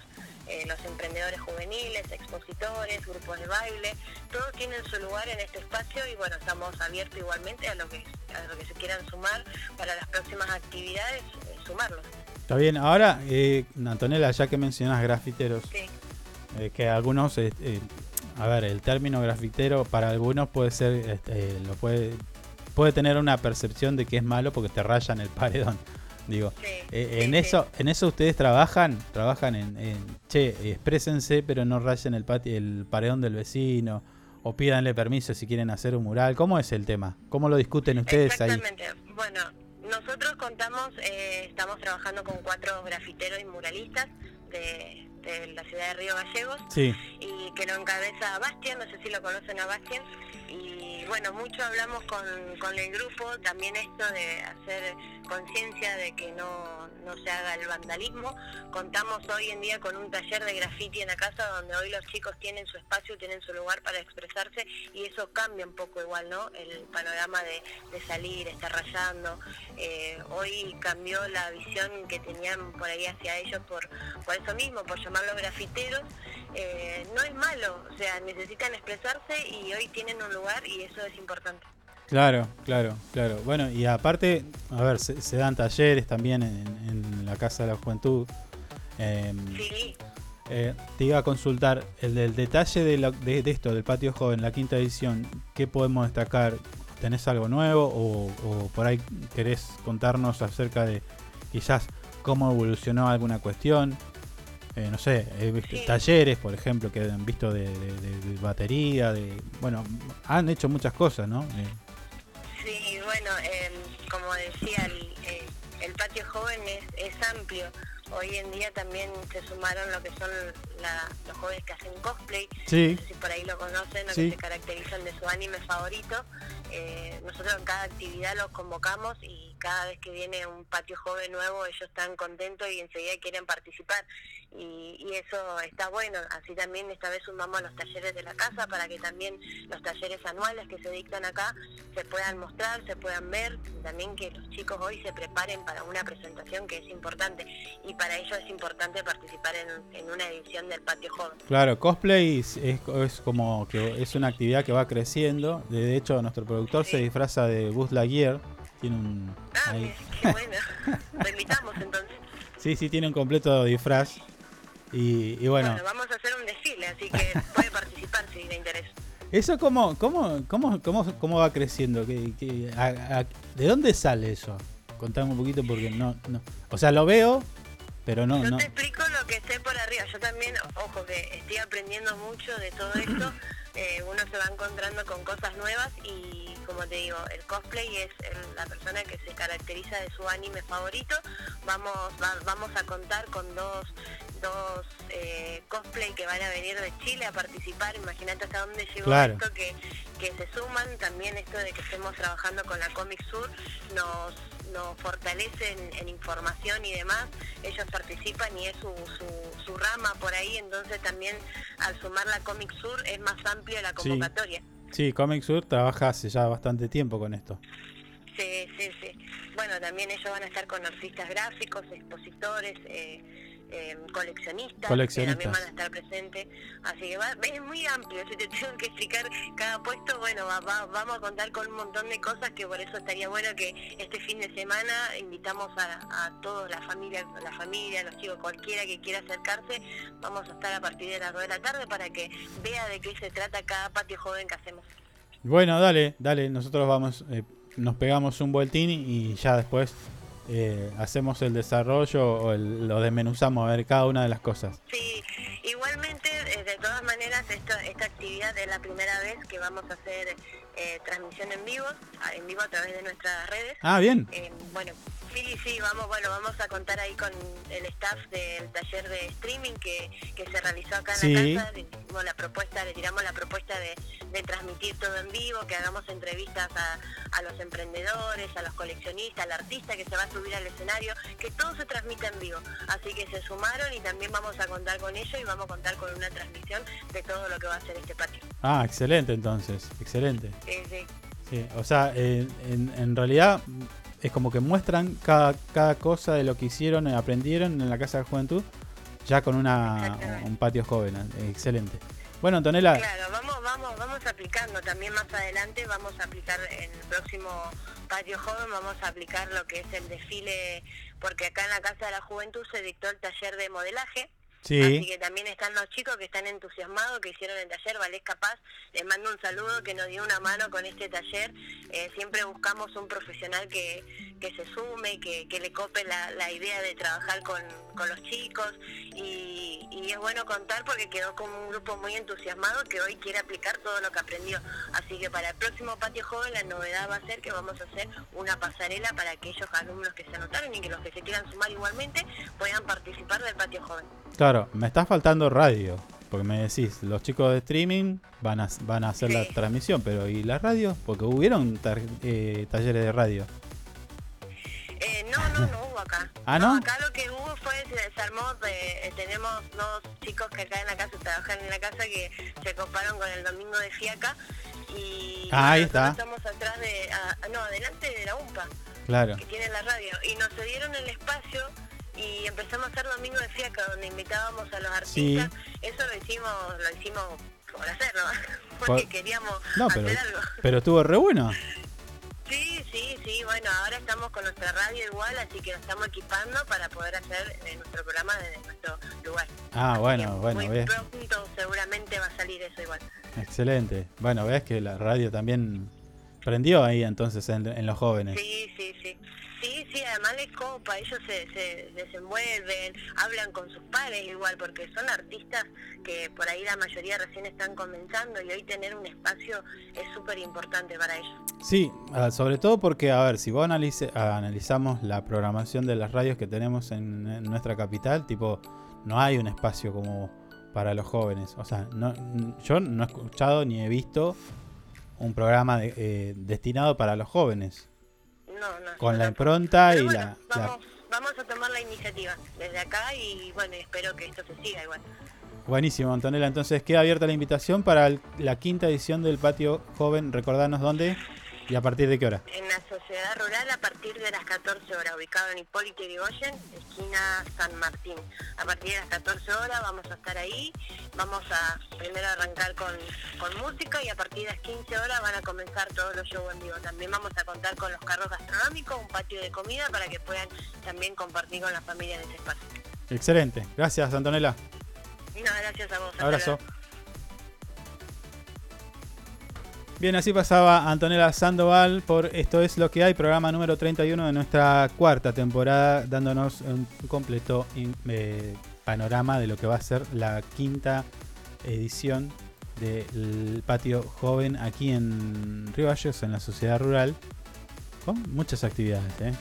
eh, los emprendedores juveniles, expositores, grupos de baile, todos tienen su lugar en este espacio y bueno, estamos abiertos igualmente a lo que, a lo que se quieran sumar para las próximas actividades, eh, sumarlos. Está bien, ahora, eh, Antonella, ya que mencionas grafiteros, Sí. eh, que algunos, a ver, el término grafitero para algunos puede ser, este, lo puede, puede tener una percepción de que es malo porque te rayan el paredón. <laughs> Digo, eh, en eso, en eso ustedes trabajan, trabajan en, en, che, exprésense, pero no rayen el patio, el paredón del vecino, o pídanle permiso si quieren hacer un mural. ¿Cómo es el tema? ¿Cómo lo discuten ustedes ahí? Exactamente. Bueno, nosotros contamos, eh, estamos trabajando con cuatro grafiteros y muralistas de, de la ciudad de Río Gallegos. Sí. y que lo encabeza Bastian, no sé si lo conocen a Bastian, y bueno, mucho hablamos con, con el grupo, también esto de hacer conciencia de que no, no se haga el vandalismo. Contamos hoy en día con un taller de graffiti en la casa donde hoy los chicos tienen su espacio, tienen su lugar para expresarse y eso cambia un poco igual, ¿no? El panorama de, de salir, estar rayando. Eh, hoy cambió la visión que tenían por ahí hacia ellos por, por eso mismo, por llamarlos grafiteros. Eh, no es malo, o sea, necesitan expresarse y hoy tienen un lugar y eso es importante. Claro, claro, claro. Bueno, y aparte, a ver, se, se dan talleres también en, en la Casa de la Juventud. Em, Sí. eh, te iba a consultar el del detalle de, la- de- de esto, del patio joven, la quinta edición. ¿Qué podemos destacar? ¿Tenés algo nuevo o, o por ahí querés contarnos acerca de quizás cómo evolucionó alguna cuestión? Eh, no sé, he visto talleres, por ejemplo, que han visto de, de- de- de batería, de bueno, han hecho muchas cosas, ¿no? Eh, Sí, bueno, eh, como decía, el, eh, el patio joven es, es amplio. Hoy en día también se sumaron lo que son la- los jóvenes que hacen cosplay. Sí. No sé si por ahí lo conocen o Sí. que se caracterizan de su anime favorito. Eh, nosotros en cada actividad los convocamos y cada vez que viene un patio joven nuevo ellos están contentos y enseguida quieren participar. Y, y eso está bueno. Así también esta vez sumamos los talleres de la casa para que también los talleres anuales que se dictan acá se puedan mostrar, se puedan ver. También que los chicos hoy se preparen para una presentación que es importante. Y para ellos es importante participar en, en una edición del patio joven. Claro, cosplay es, es- es como que es una actividad que va creciendo. De hecho, nuestro productor se disfraza de Buzz Lightyear. Tiene un. ahí- Qué bueno. <laughs> Lo invitamos entonces. Sí, sí, tiene un completo disfraz. Y, y bueno, Bueno, vamos a hacer un desfile, así que puede <laughs> participar si le interesa. ¿eso cómo, cómo, cómo, cómo, cómo va creciendo? ¿Qué- qué- a- a- ¿De dónde sale eso? Contame un poquito porque no, no. O sea, lo veo, pero no, Yo no. te explico lo que sé por arriba. Yo también, ojo, que estoy aprendiendo mucho de todo esto. <clears throat> Eh, uno se va encontrando con cosas nuevas y, como te digo, el cosplay es el- la persona que se caracteriza de su anime favorito. Vamos, va- vamos a contar con dos, dos eh, cosplay que van a venir de Chile a participar. Imagínate hasta dónde llegó Claro. esto que, que se suman. También esto de que estemos trabajando con la Comic Sur nos nos fortalece en, información y demás, ellos participan y es su, su, su rama por ahí, entonces también al sumar la Comic Sur es más amplia la Sí. convocatoria. Sí, Comic Sur trabaja hace ya bastante tiempo con esto. Sí, sí, sí. Bueno, también ellos van a estar con artistas gráficos, expositores, eh, eh, coleccionistas, Coleccionistas. que también van a estar presentes. Así que va, es muy amplio. Si te <laughs> tengo que explicar cada puesto, bueno, va- va- vamos a contar con un montón de cosas que por eso estaría bueno que este fin de semana invitamos a, a todos, la familia, la familia, los chicos, cualquiera que quiera acercarse, vamos a estar a partir de las 2 de la tarde para que vea de qué se trata cada patio joven que hacemos. Bueno, dale, dale, nosotros vamos, eh, nos pegamos un vueltín y ya después eh, hacemos el desarrollo o el- lo desmenuzamos a ver cada una de las cosas. Sí, igualmente, eh, de todas maneras, esta, esta actividad es la primera vez que vamos a hacer eh, transmisión en vivo, en vivo a través de nuestras redes. Ah, bien. Eh, bueno, sí, sí, vamos, bueno, vamos a contar ahí con el staff del taller de streaming que, que se realizó acá en Sí. la casa. Le hicimos la propuesta, le tiramos la propuesta de, de transmitir todo en vivo, que hagamos entrevistas a, a los emprendedores, a los coleccionistas, al artista que se va a subir al escenario, que todo se transmite en vivo. Así que se sumaron y también vamos a contar con ellos y vamos a contar con una transmisión de todo lo que va a ser este patio. Ah, excelente entonces, excelente. Sí, sí. Sí, o sea, eh, en, en realidad es como que muestran cada, cada cosa de lo que hicieron, eh, aprendieron en la Casa de Juventud, ya con una, un patio joven. eh, Excelente. Bueno, Antonella, Claro, vamos, vamos, vamos aplicando. También más adelante vamos a aplicar en el próximo patio joven, vamos a aplicar lo que es el desfile, porque acá en la Casa de la Juventud se dictó el taller de modelaje. Sí. Así que también están los chicos que están entusiasmados, que hicieron el taller, Valés Capaz, les mando un saludo, que nos dio una mano con este taller. Eh, siempre buscamos un profesional que, que se sume, que, que le cope la, la idea de trabajar con, con los chicos y, y es bueno contar porque quedó como un grupo muy entusiasmado que hoy quiere aplicar todo lo que aprendió. Así que para el próximo patio joven la novedad va a ser que vamos a hacer una pasarela para aquellos alumnos que se anotaron y que los que se quieran sumar igualmente puedan participar del patio joven. claro, me está faltando radio, porque me decís, los chicos de streaming van a, van a hacer la <laughs> transmisión, pero ¿y la radio? Porque hubieron eh, talleres de radio. Eh, no, no, no hubo acá. <laughs> Ah, ¿no? Acá lo que hubo fue, se desarmó, de- eh, tenemos dos chicos que acá en la casa trabajan en la casa que se coparon con el domingo de Fiaca y Ah, ahí está. estamos atrás de, ah, no, adelante de la UMPA, Claro. que tiene la radio, y nos cedieron el espacio y empezamos a hacer domingo de Fiaca donde invitábamos a los artistas. Eso lo hicimos, lo hicimos por hacerlo, <laughs> porque Por- queríamos No, hacer pero, algo. pero estuvo re bueno. Sí, sí, sí, bueno, ahora estamos con nuestra radio igual, así que nos estamos equipando para poder hacer eh, nuestro programa desde nuestro lugar. Ah, bueno, bueno, Muy bien. pronto seguramente va a salir eso igual. Excelente. Bueno, ves que la radio también prendió ahí entonces en, en los jóvenes. Sí, sí, sí. Sí, sí, además les copa, ellos se, se desenvuelven, hablan con sus pares igual, porque son artistas que por ahí la mayoría recién están comenzando y hoy tener un espacio es súper importante para ellos. Sí, ah, sobre todo porque, a ver, si vos analice- analizamos la programación de las radios que tenemos en, en nuestra capital, tipo, no hay un espacio como para los jóvenes. O sea, no, yo no he escuchado ni he visto un programa de- eh, destinado para los jóvenes. No, no. Con la impronta y bueno, la, la- Vamos, vamos a tomar la iniciativa desde acá y bueno, espero que esto se siga igual. Buenísimo, Antonella. Entonces queda abierta la invitación para el- la quinta edición del Patio Joven. Recordanos dónde y a partir de qué hora. En la sociedad rural a partir de las 14 horas, ubicado en Hipólito Yrigoyen, esquina San Martín. A partir de las 14 horas vamos a estar ahí, vamos a primero arrancar con, con música y a partir de las 15 horas van a comenzar todos los shows en vivo. También vamos a contar con los carros gastronómicos, un patio de comida para que puedan también compartir con la familia en ese espacio. Excelente. Gracias, Antonella. No, gracias a vos. Abrazo. Bien, así pasaba Antonella Sandoval por Esto es lo que hay, programa número 31 de nuestra cuarta temporada, dándonos un completo eh, panorama de lo que va a ser la quinta edición del patio joven aquí en Río Gallegos, en la sociedad rural, con muchas actividades. ¿eh?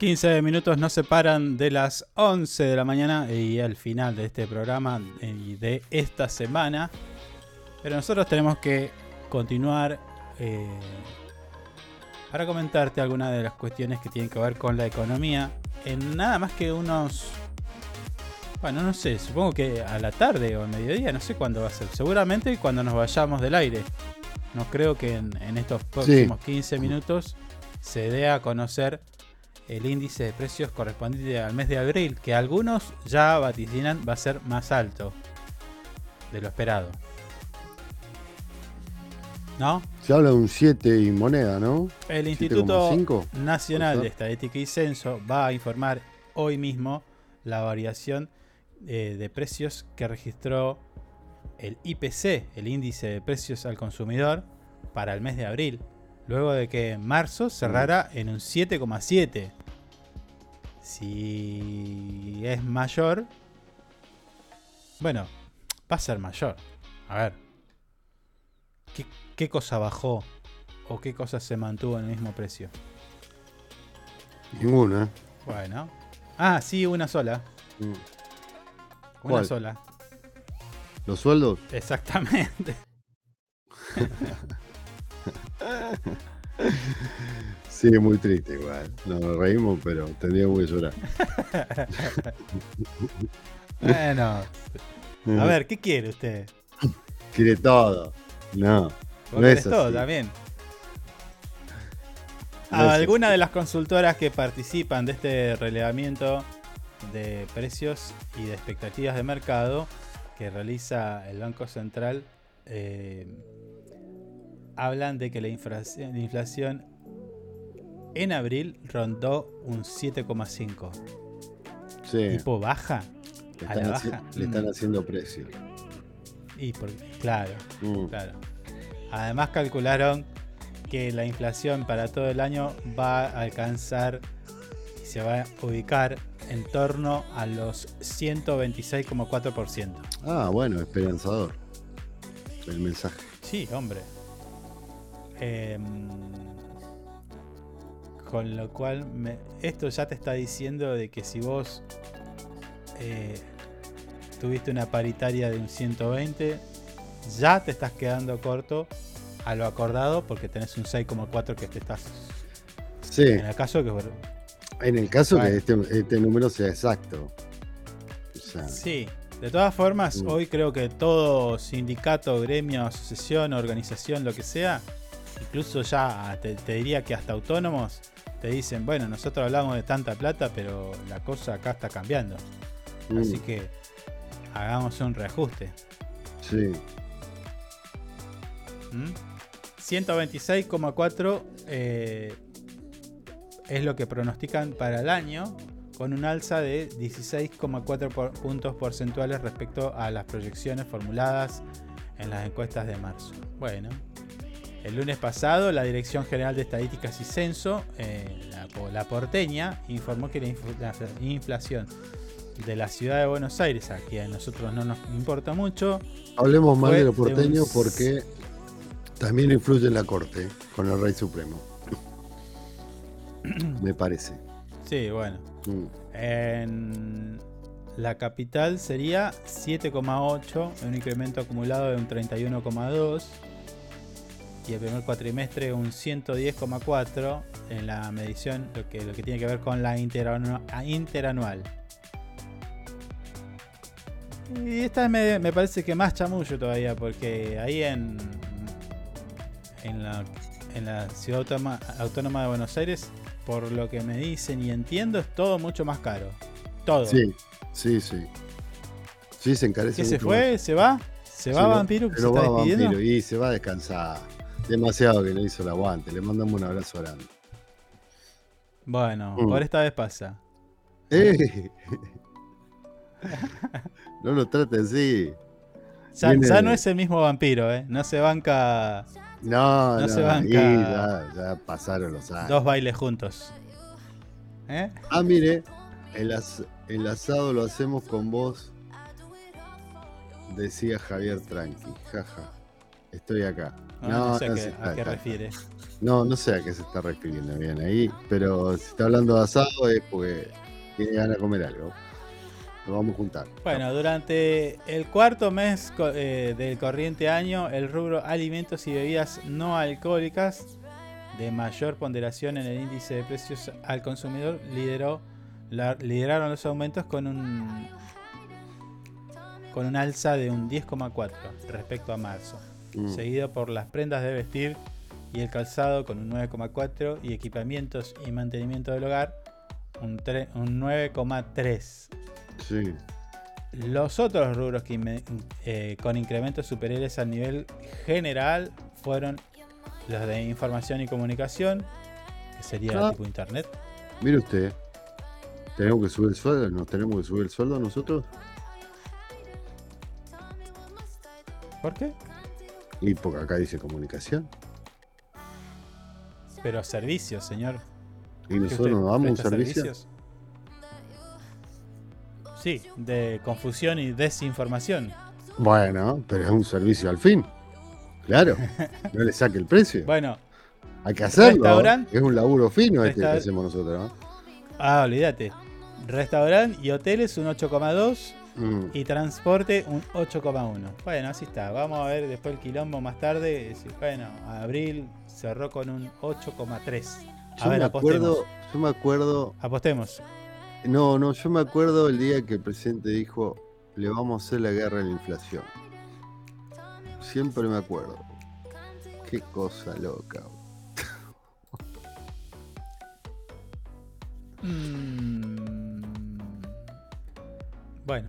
15 minutos nos separan de las 11 de la mañana y al final de este programa y de esta semana. Pero nosotros tenemos que continuar eh, para comentarte algunas de las cuestiones que tienen que ver con la economía en nada más que unos... Bueno, no sé, supongo que a la tarde o al mediodía, no sé cuándo va a ser. Seguramente cuando nos vayamos del aire. No creo que en, en estos próximos 15 minutos se dé a conocer el índice de precios correspondiente al mes de abril, que algunos ya vaticinan va a ser más alto de lo esperado. ¿No? Se habla de un 7 y moneda, ¿no? El Instituto 7,5. Nacional de ¿Puede Estadística y Censo va a informar hoy mismo la variación eh, de precios que registró el IPC, el índice de precios al consumidor, para el mes de abril, luego de que en marzo cerrara en un 7,7. Si es mayor, bueno, va a ser mayor. A ver, ¿qué, qué cosa bajó o qué cosa se mantuvo en el mismo precio? Ninguna. Bueno. Ah, sí, una sola. Una ¿Cuál? sola. ¿Los sueldos? Exactamente. <laughs> Sí, muy triste igual. Nos reímos, pero tendríamos que llorar. <laughs> bueno. A ver, ¿qué quiere usted? Quiere todo. No. No es todo así. también. No Algunas de las consultoras que participan de este relevamiento de precios y de expectativas de mercado que realiza el Banco Central eh, hablan de que la inflación, la inflación en abril rondó un 7,5. Sí. Tipo baja. Le A la están, haci- baja. le están Mm. haciendo precio. Y por, claro, Mm. claro. Además calcularon que la inflación para todo el año va a alcanzar y se va a ubicar en torno a los 126,4%. Ah, bueno, esperanzador. El mensaje. Sí, hombre. Em, con lo cual, me- esto ya te está diciendo de que si vos eh, tuviste una paritaria de un 120, ya te estás quedando corto a lo acordado porque tenés un 6,4 que te estás... Sí. En el caso que... En el caso Bueno. que este, este número sea exacto. O sea, Sí, de todas formas, Mm. hoy creo que todo sindicato, gremio, asociación, organización, lo que sea, incluso ya te, te diría que hasta autónomos te dicen, bueno, nosotros hablamos de tanta plata, pero la cosa acá está cambiando. Mm. Así que hagamos un reajuste. sí. ¿Mm? 126,4 eh, es lo que pronostican para el año, con un alza de 16,4 por- puntos porcentuales respecto a las proyecciones formuladas en las encuestas de marzo. Bueno, el lunes pasado la Dirección General de Estadísticas y Censo, eh, la, po- la porteña, informó que la, infl- la inflación de la ciudad de Buenos Aires, aquí a nosotros no nos importa mucho, Hablemos más de los de un porteños s- porque también influye en la corte con el Rey Supremo. <coughs> Me parece. Sí, bueno. Mm. En la capital sería 7,8, un incremento acumulado de un 31,2. Y el primer cuatrimestre un 110,4 en la medición, lo que, lo que tiene que ver con la interanual. Y esta me, me parece que más chamullo todavía, porque ahí en, en, la, en la ciudad autónoma, autónoma de Buenos Aires, por lo que me dicen y entiendo, es todo mucho más caro. Todo. Sí, sí, sí. Sí, se encarece ¿Qué se fue? más. ¿Se va? ¿Se va Vampiro? ¿Que se pero está va despidiendo? Vampiro y se va a descansar. Demasiado que le hizo el aguante. Le mandamos un abrazo grande. Bueno, Mm. por esta vez pasa. ¡Eh! <laughs> no lo traten así. Ya, ya no es el mismo vampiro, ¿eh? No se banca No, no no, se banca ya, ya pasaron los años. dos bailes juntos. ¿Eh? Ah, mire, el, as- el asado lo hacemos con vos, decía Javier Tranqui. Jaja, estoy acá. No, no sé a qué- a refiere. No, no sé a qué se está refiriendo bien ahí, pero si está hablando de asado es porque tiene ganas de comer algo. Lo vamos a juntar. Bueno, durante el cuarto mes eh, del corriente año, el rubro alimentos y bebidas no alcohólicas de mayor ponderación en el índice de precios al consumidor lideró la- lideraron los aumentos con un con un alza de un 10,4 respecto a marzo, Mm. seguido por las prendas de vestir y el calzado con un 9,4 y equipamientos y mantenimiento del hogar un, un 9,3. Sí. Los otros rubros que eh, con incrementos superiores al nivel general fueron los de información y comunicación, que sería Ah. tipo internet. Mire usted, ¿tenemos que subir el sueldo? ¿Nos tenemos que subir el sueldo nosotros? ¿Por qué? Y porque acá dice comunicación. Pero servicios, señor. ¿Y ¿Que nosotros nos damos un servicio? servicios? Sí, de confusión y desinformación. Bueno, pero es un servicio al fin. Claro, <laughs> no le saque el precio. Bueno, Hay que hacerlo. Es un laburo fino este que hacemos nosotros, ¿no? ah, olvídate. Restaurante y hoteles un 8,2 Mm. y transporte un 8,1. Bueno, así está. Vamos a ver después el quilombo más tarde. Bueno, abril cerró con un 8,3. A Yo ver, me apostemos. acuerdo, yo me acuerdo, Apostemos. no, no, yo me acuerdo el día que el presidente dijo, le vamos a hacer la guerra a la inflación. Siempre me acuerdo. Qué cosa loca. <laughs> Mm. Bueno,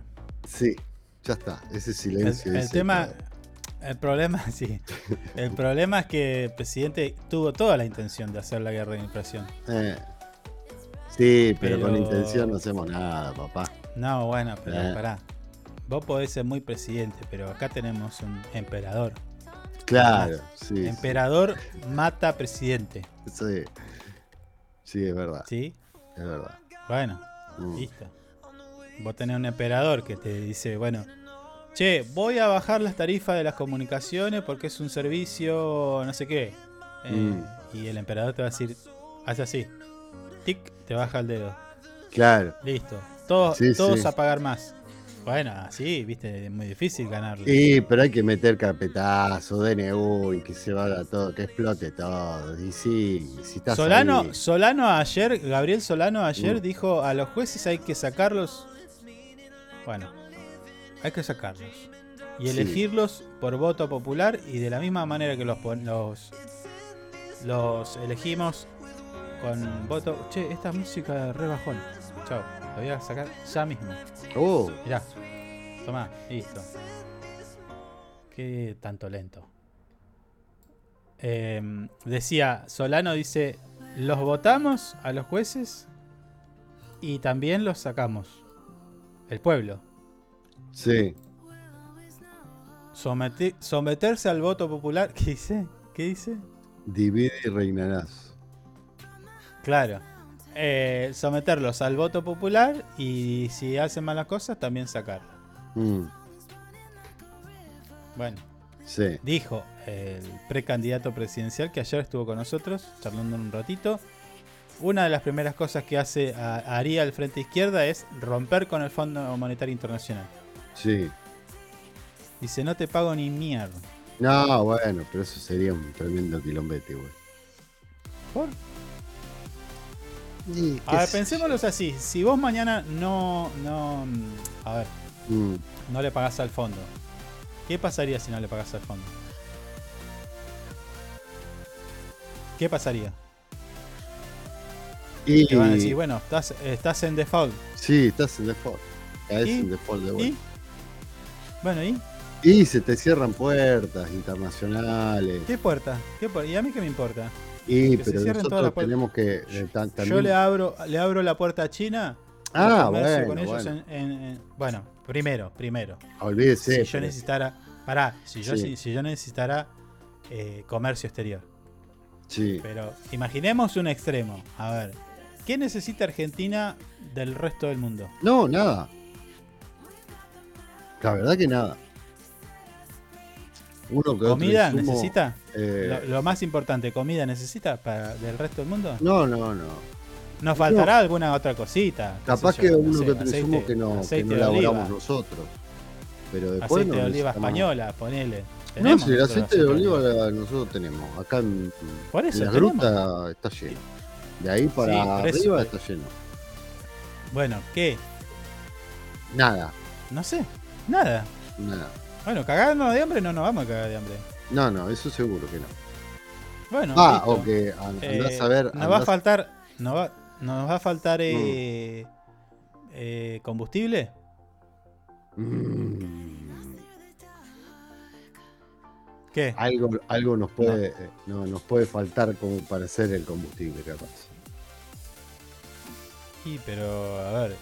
Sí, ya está, ese el, silencio. el ese tema, que- el problema, <laughs> sí. El <laughs> problema es que el presidente tuvo toda la intención de hacer la guerra de inflación. Eh, Sí, pero, con Pero- intención no hacemos nada, papá. No, bueno, pero Eh. pará. vos podés ser muy presidente, pero acá tenemos un emperador. Claro, sí. Emperador mata presidente. Sí. Sí, es verdad. ¿Sí? Es verdad. Bueno, Mm. listo. Vos tenés un emperador que te dice, bueno, che, voy a bajar las tarifas de las comunicaciones porque es un servicio, no sé qué. Eh, Mm. Y el emperador te va a decir, hace así. Tic, te baja el dedo. Claro. Listo. Todos, Sí, todos sí. a pagar más. Bueno, así, viste, es muy difícil ganarle. Sí, pero hay que meter carpetazo, DNU y que se vaya todo, que explote todo. Y sí, si estás Solano, ahí- Solano ayer, Gabriel Solano ayer Mm. dijo a los jueces hay que sacarlos. Bueno, hay que sacarlos. Y Sí. elegirlos por voto popular y de la misma manera que los, los, los elegimos con voto. Che, esta música re bajón. Chao, la voy a sacar ya mismo. Oh. Mirá, tomá, listo. Qué tanto lento. Em, decía, Solano dice, los votamos a los jueces y también los sacamos. El pueblo. Sí. Somete- someterse al voto popular. ¿Qué dice? ¿Qué dice? Divide y reinarás. Claro. Eh, someterlos al voto popular y si hacen malas cosas también sacarlos. Mm, Bueno. Sí. Dijo el precandidato presidencial que ayer estuvo con nosotros charlando un ratito. Una de las primeras cosas que hace a- haría el Frente Izquierda es romper con el Fondo Monetario Internacional. Sí. Dice, no te pago ni mierda. No, bueno, pero eso sería un tremendo quilombete, güey. ¿Por? Y, A ver, sé pensémoslo así. Si vos mañana no, no, a ver, Mm, no le pagás al fondo. ¿Qué pasaría si no le pagás al fondo? ¿Qué pasaría? Y, Te van a decir, bueno, estás, estás en default. Sí, estás en default. Caes ¿Y? en default de ¿Y? vuelta. Bueno, ¿y? Y se te cierran puertas internacionales. ¿Qué puerta? ¿Qué puerta? ¿Y a mí qué me importa? Y Que se pero cierren todas las nosotros puertas. tenemos que eh, Yo le abro, le abro la puerta a China. Ah, y bueno, con ellos bueno. en- en- en- bueno, primero, primero. Olvídese, Si yo pero- necesitara. Pará, si yo, Sí. si, si yo necesitara eh, comercio exterior. Sí. Pero imaginemos un extremo. A ver, ¿qué necesita Argentina del resto del mundo? No, nada. La verdad que nada. Uno que otro ¿Comida insumo, necesita? eh, Lo, lo más importante, ¿comida necesita para del resto del mundo? No, no, no. Nos faltará alguna otra cosita. Capaz que yo, no uno sé, que otro aceite- insumo que no, que no elaboramos nosotros. Pero después Aceite no de oliva española, ponele. No, si el aceite de oliva nosotros tenemos. Acá en, Por eso en la tenemos. gruta está lleno. De ahí para Sí, arriba está lleno. Bueno, ¿qué? Nada, No sé. Nada. nada. Bueno, cagarnos de hambre no nos vamos a cagar de hambre. No, no, eso seguro que no. Bueno, ah, listo. o que an- andás Eh, a ver. Nos va a faltar. Nos va, nos va a faltar Mm. eh, eh, combustible. Mm, ¿Qué? algo, algo nos puede, eh, no, nos puede faltar como para hacer el combustible, capaz. Sí, pero a ver.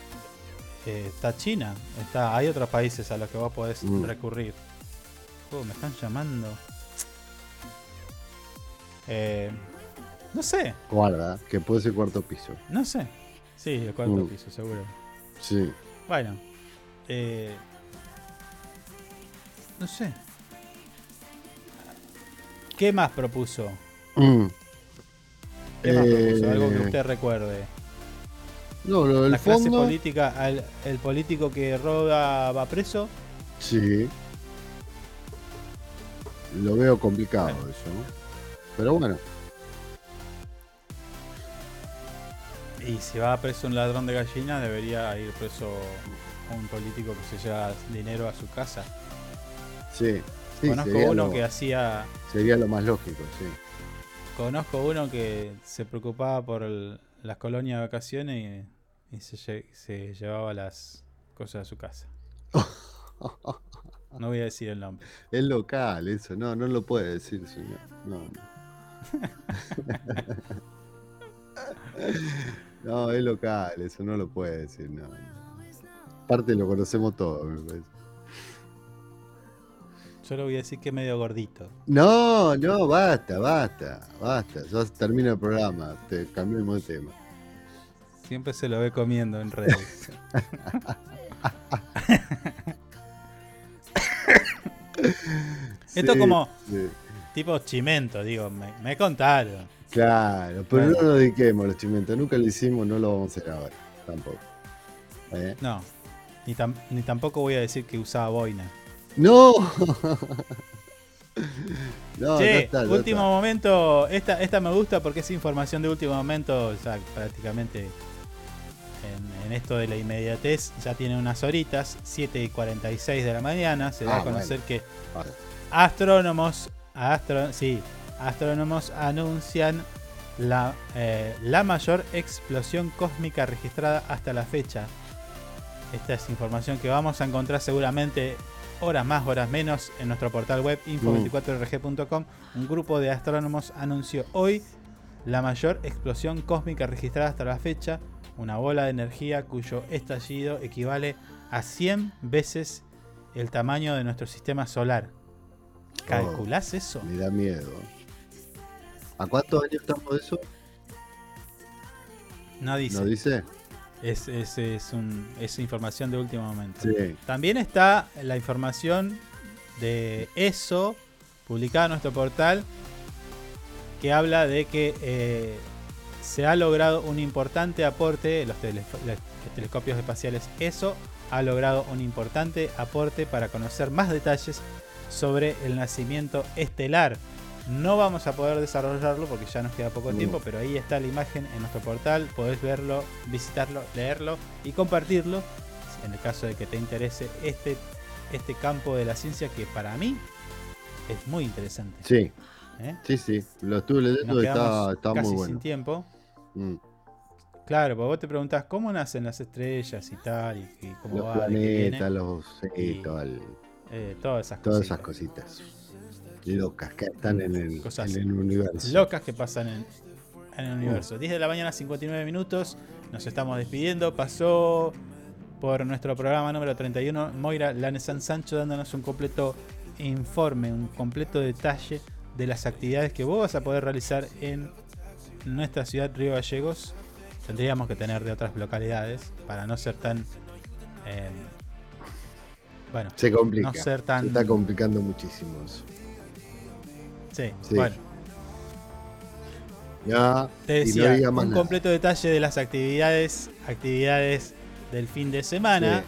eh, está China. Está, hay otros países a los que vos podés Mm. recurrir. Oh, me están llamando. Eh, no sé, Guarda, que puede ser cuarto piso. no sé. Sí, el cuarto Mm. piso, seguro. Sí. Bueno, eh, no sé. ¿Qué más propuso? Mm. ¿Qué más Eh, propuso? Algo que usted recuerde. No, lo del La clase política, el, el político que roba va preso. Sí. Lo veo complicado eso, ¿no? Pero bueno, Y si va preso un ladrón de gallina, debería ir preso un político que se lleva dinero a su casa. sí. sí Conozco uno que hacía. Sería lo más lógico, sí. Conozco uno que se preocupaba por el- las colonias de vacaciones y, y se, se llevaba las cosas a su casa. <laughs> No voy a decir el nombre. Es local eso, no, no lo puede decir, señor. No, no. <laughs> No, es local, eso no lo puede decir, no. Aparte lo conocemos todos, me parece. Yo le voy a decir que es medio gordito. No, no, basta, basta, basta. Ya termina el programa. Te cambiamos de tema. Siempre se lo ve comiendo en redes. <laughs> Esto Sí, como sí. tipo chimento, digo, me, me contaron. Claro, pero no nos dediquemos a los chimentos. Nunca lo hicimos, no lo vamos a hacer ahora. Tampoco. ¿Eh? No, ni, tam- ni tampoco voy a decir que usaba boina. <laughs> ¡No! no, Che, está, último está. momento, esta, esta me gusta porque es información de último momento, ya prácticamente en, en esto de la inmediatez, ya tiene unas horitas, 7 y 46 de la mañana, se da Ah, a conocer bueno. que Vale. astrónomos, astro, sí, astrónomos anuncian la, eh, la mayor explosión cósmica registrada hasta la fecha. Esta es información que vamos a encontrar seguramente horas más, horas menos en nuestro portal web info24rg.com. Un grupo de astrónomos anunció hoy la mayor explosión cósmica registrada hasta la fecha, una bola de energía cuyo estallido equivale a 100 veces el tamaño de nuestro sistema solar. ¿Calculás eso? Me da miedo. ¿A cuántos años estamos de eso? No dice. ¿No dice? Es, es, es, un- es información de último momento. Sí. También está la información de eso, publicada en nuestro portal, que habla de que eh, se ha logrado un importante aporte, los, tele- los telescopios espaciales ESO ha logrado un importante aporte para conocer más detalles sobre el nacimiento estelar. No vamos a poder desarrollarlo porque ya nos queda poco No. tiempo, pero ahí está la imagen en nuestro portal, podés verlo, visitarlo, leerlo y compartirlo en el caso de que te interese este, este campo de la ciencia que para mí es muy interesante. Sí. ¿Eh? Sí, sí. Lo estuve leyendo y está, casi muy sin bueno. tiempo. Mm. Claro, porque vos te preguntás cómo nacen las estrellas y tal, y, y cómo Los va, planetas, los. Sí, Y, todo el- eh, todas esas todas cositas. esas cositas. Locas que están en el, Cosas en el universo. locas que pasan en, en el universo. 10 de la mañana, 59 minutos. Nos estamos despidiendo. Pasó por nuestro programa número 31 Moira Lanesan Sancho dándonos un completo informe, un completo detalle de las actividades que vos vas a poder realizar en nuestra ciudad Río Gallegos. Tendríamos que tener de otras localidades para no ser tan... eh, bueno, Se complica. no ser tan... Se está complicando muchísimo eso. Sí, Sí. bueno. Ya. Te no decía, más un nada. completo detalle de las actividades, actividades del fin de semana,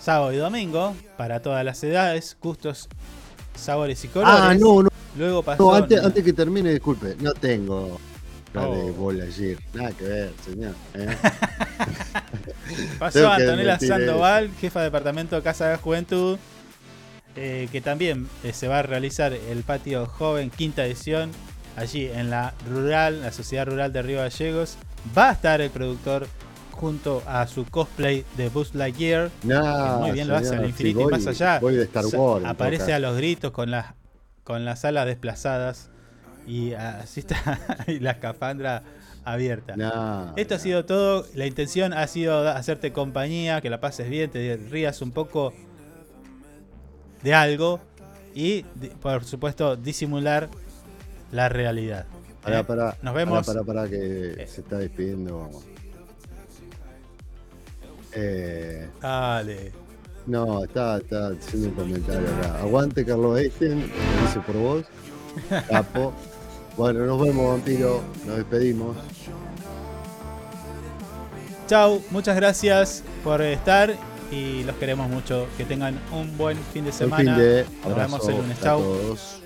sábado y domingo, para todas las edades, gustos, sabores y colores. Ah, no, no. Luego pasó. No, antes, antes que termine, disculpe, no tengo la de Oh. bola ayer. Nada que ver, señor. ¿eh? <laughs> <laughs> Pasó desmentir Sandoval, jefa de departamento de Casa de Juventud, eh, que también eh, se va a realizar el patio joven, quinta edición, allí en la rural, la sociedad rural de Río Gallegos. Va a estar el productor junto a su cosplay de Buzz Lightyear. No, que muy bien lo hace al infinito y voy- más allá. voy de Star Wars, Aparece a los gritos con las con las alas desplazadas y así está <laughs> y la escafandra abierta. Esto ha sido todo. La intención ha sido hacerte compañía, que la pases bien, te rías un poco de algo y, por supuesto, disimular la realidad. Pará, ¿eh? pará, Nos vemos. Pará, pará, que se está despidiendo. Eh, Dale. no, está, está haciendo un comentario acá. Aguante, Carlos Eisen, lo dice por vos. <laughs> Capo. Bueno, nos vemos, vampiro. Nos despedimos. Chau, muchas gracias por estar y los queremos mucho. Que tengan un buen fin de semana. fin de Nos vemos el lunes. todos.